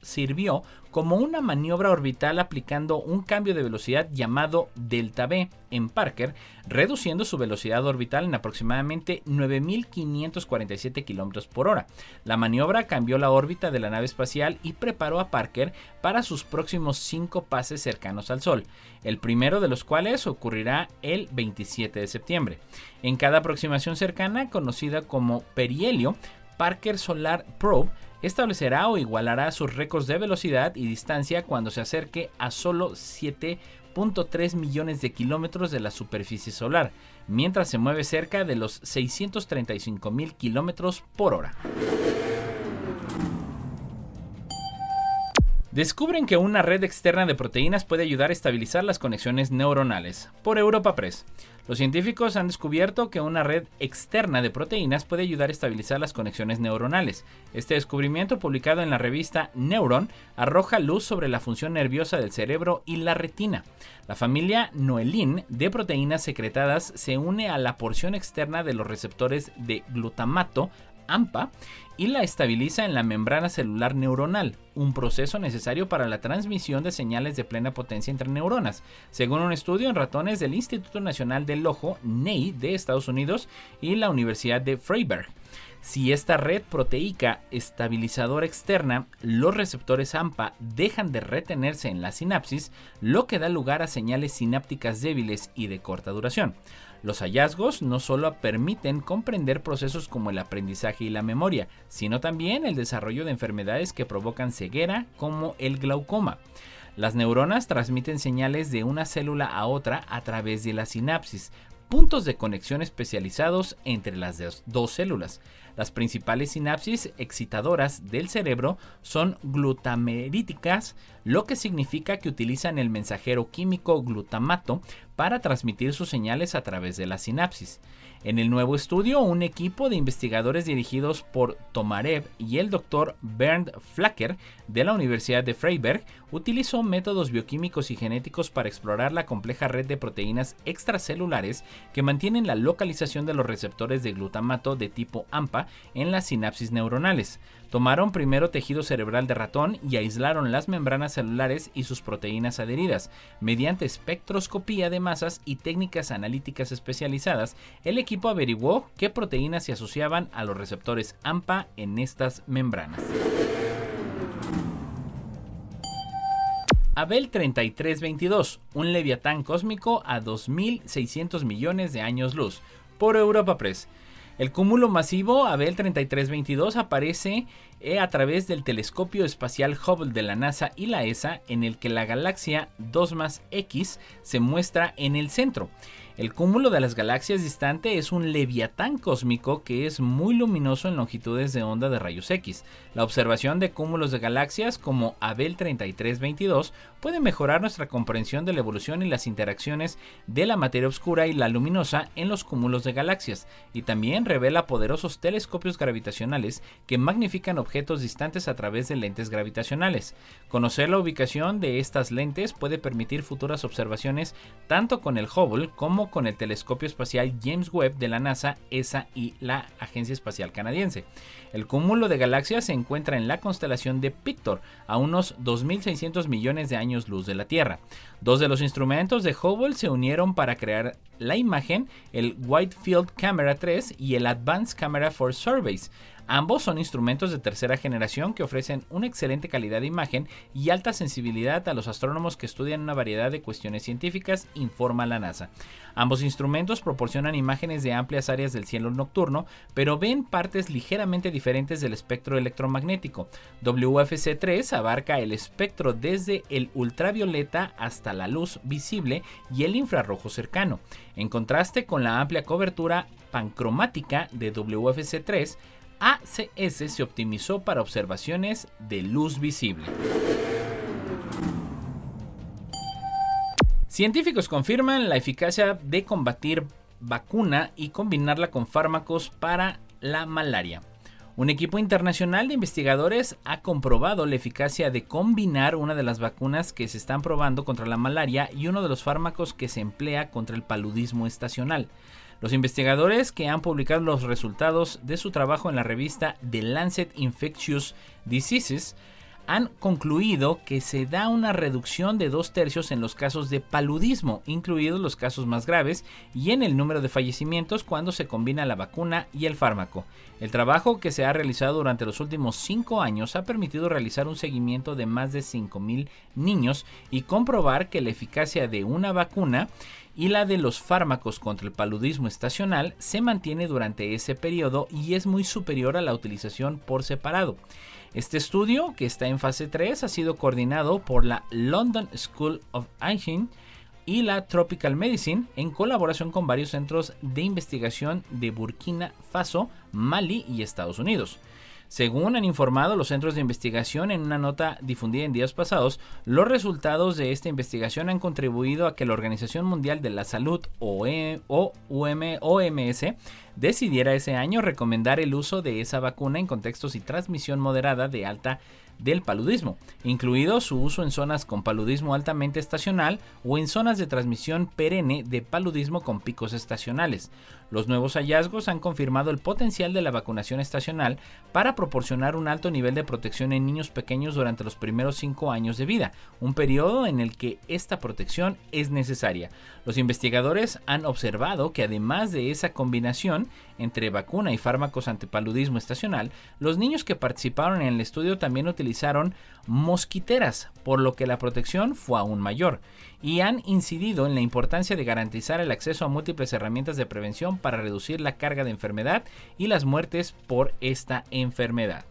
sirvió como una maniobra orbital aplicando un cambio de velocidad llamado delta V en Parker, reduciendo su velocidad orbital en aproximadamente 9.547 km por hora. La maniobra cambió la órbita de la nave espacial y preparó a Parker para sus próximos cinco pases cercanos al Sol, el primero de los cuales ocurrirá el 27 de septiembre. En cada aproximación cercana, conocida como perihelio, Parker Solar Probe establecerá o igualará sus récords de velocidad y distancia cuando se acerque a solo 7.3 millones de kilómetros de la superficie solar, mientras se mueve cerca de los 635 mil kilómetros por hora. Descubren que una red externa de proteínas puede ayudar a estabilizar las conexiones neuronales. Por Europa Press. Los científicos han descubierto que una red externa de proteínas puede ayudar a estabilizar las conexiones neuronales. Este descubrimiento, publicado en la revista Neuron, arroja luz sobre la función nerviosa del cerebro y la retina. La familia Noelin de proteínas secretadas se une a la porción externa de los receptores de glutamato AMPA y la estabiliza en la membrana celular neuronal, un proceso necesario para la transmisión de señales de plena potencia entre neuronas, según un estudio en ratones del Instituto Nacional del Ojo, NEI, de Estados Unidos y la Universidad de Freiberg. Si esta red proteica estabilizadora externa, los receptores AMPA dejan de retenerse en la sinapsis, lo que da lugar a señales sinápticas débiles y de corta duración. Los hallazgos no solo permiten comprender procesos como el aprendizaje y la memoria, sino también el desarrollo de enfermedades que provocan ceguera como el glaucoma. Las neuronas transmiten señales de una célula a otra a través de la sinapsis, puntos de conexión especializados entre las dos células. Las principales sinapsis excitadoras del cerebro son glutameríticas, lo que significa que utilizan el mensajero químico glutamato para transmitir sus señales a través de la sinapsis. En el nuevo estudio, un equipo de investigadores dirigidos por Tomarev y el doctor Bernd Flacker de la Universidad de Freiberg utilizó métodos bioquímicos y genéticos para explorar la compleja red de proteínas extracelulares que mantienen la localización de los receptores de glutamato de tipo AMPA en las sinapsis neuronales. Tomaron primero tejido cerebral de ratón y aislaron las membranas celulares y sus proteínas adheridas. Mediante espectroscopía de masas y técnicas analíticas especializadas, el equipo averiguó qué proteínas se asociaban a los receptores AMPA en estas membranas. Abel 3322, un leviatán cósmico a 2.600 millones de años luz, por Europa Press. El cúmulo masivo Abel 3322 aparece eh, a través del telescopio espacial Hubble de la NASA y la ESA, en el que la galaxia 2 más X se muestra en el centro. El cúmulo de las galaxias distante es un leviatán cósmico que es muy luminoso en longitudes de onda de rayos X. La observación de cúmulos de galaxias como Abel 3322 puede mejorar nuestra comprensión de la evolución y las interacciones de la materia oscura y la luminosa en los cúmulos de galaxias, y también revela poderosos telescopios gravitacionales que magnifican objetos distantes a través de lentes gravitacionales. Conocer la ubicación de estas lentes puede permitir futuras observaciones tanto con el Hubble como con el telescopio espacial James Webb de la NASA, ESA y la Agencia Espacial Canadiense. El cúmulo de galaxias se encuentra en la constelación de Pictor, a unos 2.600 millones de años luz de la Tierra. Dos de los instrumentos de Hubble se unieron para crear la imagen, el Wide Field Camera 3 y el Advanced Camera for Surveys. Ambos son instrumentos de tercera generación que ofrecen una excelente calidad de imagen y alta sensibilidad a los astrónomos que estudian una variedad de cuestiones científicas, informa la NASA. Ambos instrumentos proporcionan imágenes de amplias áreas del cielo nocturno, pero ven partes ligeramente diferentes del espectro electromagnético. WFC3 abarca el espectro desde el ultravioleta hasta la luz visible y el infrarrojo cercano. En contraste con la amplia cobertura pancromática de WFC3, ACS se optimizó para observaciones de luz visible. Científicos confirman la eficacia de combatir vacuna y combinarla con fármacos para la malaria. Un equipo internacional de investigadores ha comprobado la eficacia de combinar una de las vacunas que se están probando contra la malaria y uno de los fármacos que se emplea contra el paludismo estacional. Los investigadores que han publicado los resultados de su trabajo en la revista The Lancet Infectious Diseases han concluido que se da una reducción de dos tercios en los casos de paludismo, incluidos los casos más graves, y en el número de fallecimientos cuando se combina la vacuna y el fármaco. El trabajo que se ha realizado durante los últimos cinco años ha permitido realizar un seguimiento de más de 5.000 niños y comprobar que la eficacia de una vacuna y la de los fármacos contra el paludismo estacional se mantiene durante ese periodo y es muy superior a la utilización por separado. Este estudio, que está en fase 3, ha sido coordinado por la London School of Hygiene y la Tropical Medicine en colaboración con varios centros de investigación de Burkina Faso, Mali y Estados Unidos. Según han informado los centros de investigación en una nota difundida en días pasados, los resultados de esta investigación han contribuido a que la Organización Mundial de la Salud OMS decidiera ese año recomendar el uso de esa vacuna en contextos y transmisión moderada de alta del paludismo, incluido su uso en zonas con paludismo altamente estacional o en zonas de transmisión perenne de paludismo con picos estacionales. Los nuevos hallazgos han confirmado el potencial de la vacunación estacional para proporcionar un alto nivel de protección en niños pequeños durante los primeros cinco años de vida, un periodo en el que esta protección es necesaria. Los investigadores han observado que además de esa combinación entre vacuna y fármacos antipaludismo estacional, los niños que participaron en el estudio también utilizaron mosquiteras, por lo que la protección fue aún mayor, y han incidido en la importancia de garantizar el acceso a múltiples herramientas de prevención para reducir la carga de enfermedad y las muertes por esta enfermedad.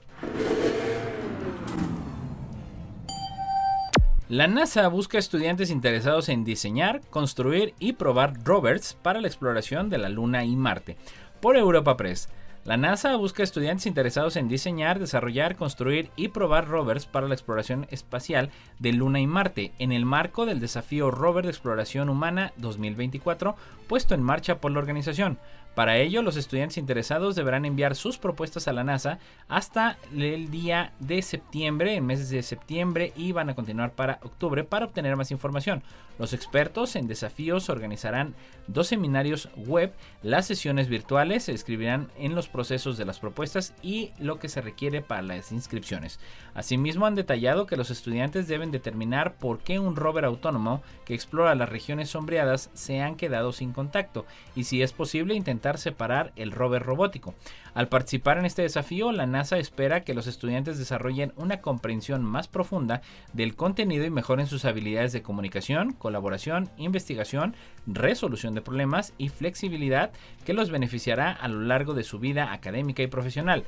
La NASA busca estudiantes interesados en diseñar, construir y probar rovers para la exploración de la Luna y Marte. Por Europa Press. La NASA busca estudiantes interesados en diseñar, desarrollar, construir y probar rovers para la exploración espacial de Luna y Marte en el marco del desafío Rover de Exploración Humana 2024 puesto en marcha por la organización. Para ello, los estudiantes interesados deberán enviar sus propuestas a la NASA hasta el día de septiembre, en meses de septiembre, y van a continuar para octubre para obtener más información. Los expertos en desafíos organizarán dos seminarios web, las sesiones virtuales se escribirán en los procesos de las propuestas y lo que se requiere para las inscripciones. Asimismo, han detallado que los estudiantes deben determinar por qué un rover autónomo que explora las regiones sombreadas se han quedado sin contacto y si es posible intentar separar el rover robótico. Al participar en este desafío, la NASA espera que los estudiantes desarrollen una comprensión más profunda del contenido y mejoren sus habilidades de comunicación, colaboración, investigación, resolución de problemas y flexibilidad que los beneficiará a lo largo de su vida académica y profesional.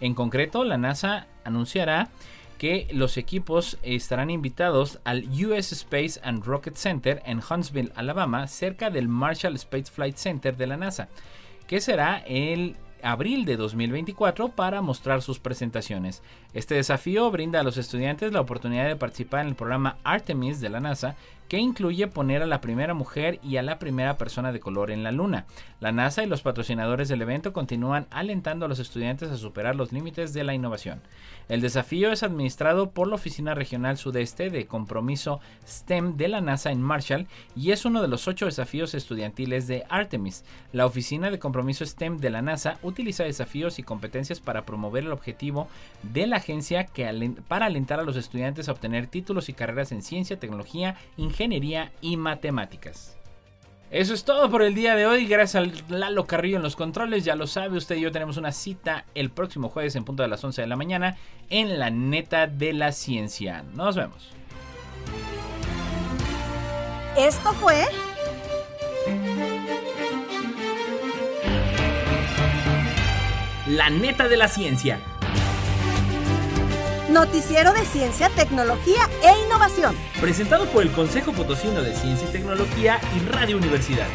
En concreto, la NASA anunciará que los equipos estarán invitados al US Space and Rocket Center en Huntsville, Alabama, cerca del Marshall Space Flight Center de la NASA que será el abril de 2024 para mostrar sus presentaciones. Este desafío brinda a los estudiantes la oportunidad de participar en el programa Artemis de la NASA, que incluye poner a la primera mujer y a la primera persona de color en la Luna. La NASA y los patrocinadores del evento continúan alentando a los estudiantes a superar los límites de la innovación. El desafío es administrado por la Oficina Regional Sudeste de Compromiso STEM de la NASA en Marshall y es uno de los ocho desafíos estudiantiles de Artemis. La Oficina de Compromiso STEM de la NASA utiliza desafíos y competencias para promover el objetivo de la agencia que para alentar a los estudiantes a obtener títulos y carreras en ciencia, tecnología, ingeniería y matemáticas. Eso es todo por el día de hoy. Gracias al Lalo Carrillo en los controles. Ya lo sabe, usted y yo tenemos una cita el próximo jueves en punto de las 11 de la mañana en la neta de la ciencia. Nos vemos. Esto fue... La neta de la ciencia Noticiero de Ciencia, Tecnología e Innovación. Presentado por el Consejo Potosino de Ciencia y Tecnología y Radio Universidad.